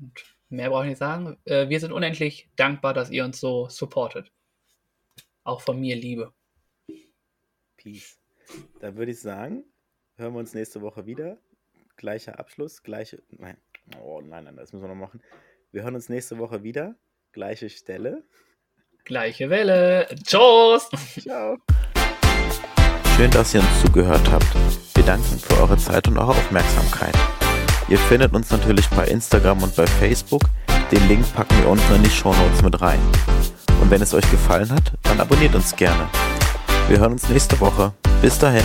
Und mehr brauche ich nicht sagen. Äh, wir sind unendlich dankbar, dass ihr uns so supportet. Auch von mir Liebe. Peace. Dann würde ich sagen, hören wir uns nächste Woche wieder. Gleicher Abschluss, gleiche. Nein, oh nein, nein, das müssen wir noch machen. Wir hören uns nächste Woche wieder. Gleiche Stelle. Gleiche Welle. Tschüss. Ciao. Schön, dass ihr uns zugehört habt. Wir danken für eure Zeit und eure Aufmerksamkeit. Ihr findet uns natürlich bei Instagram und bei Facebook. Den Link packen wir unten in die Show Notes mit rein. Und wenn es euch gefallen hat, dann abonniert uns gerne. Wir hören uns nächste Woche. Bis dahin.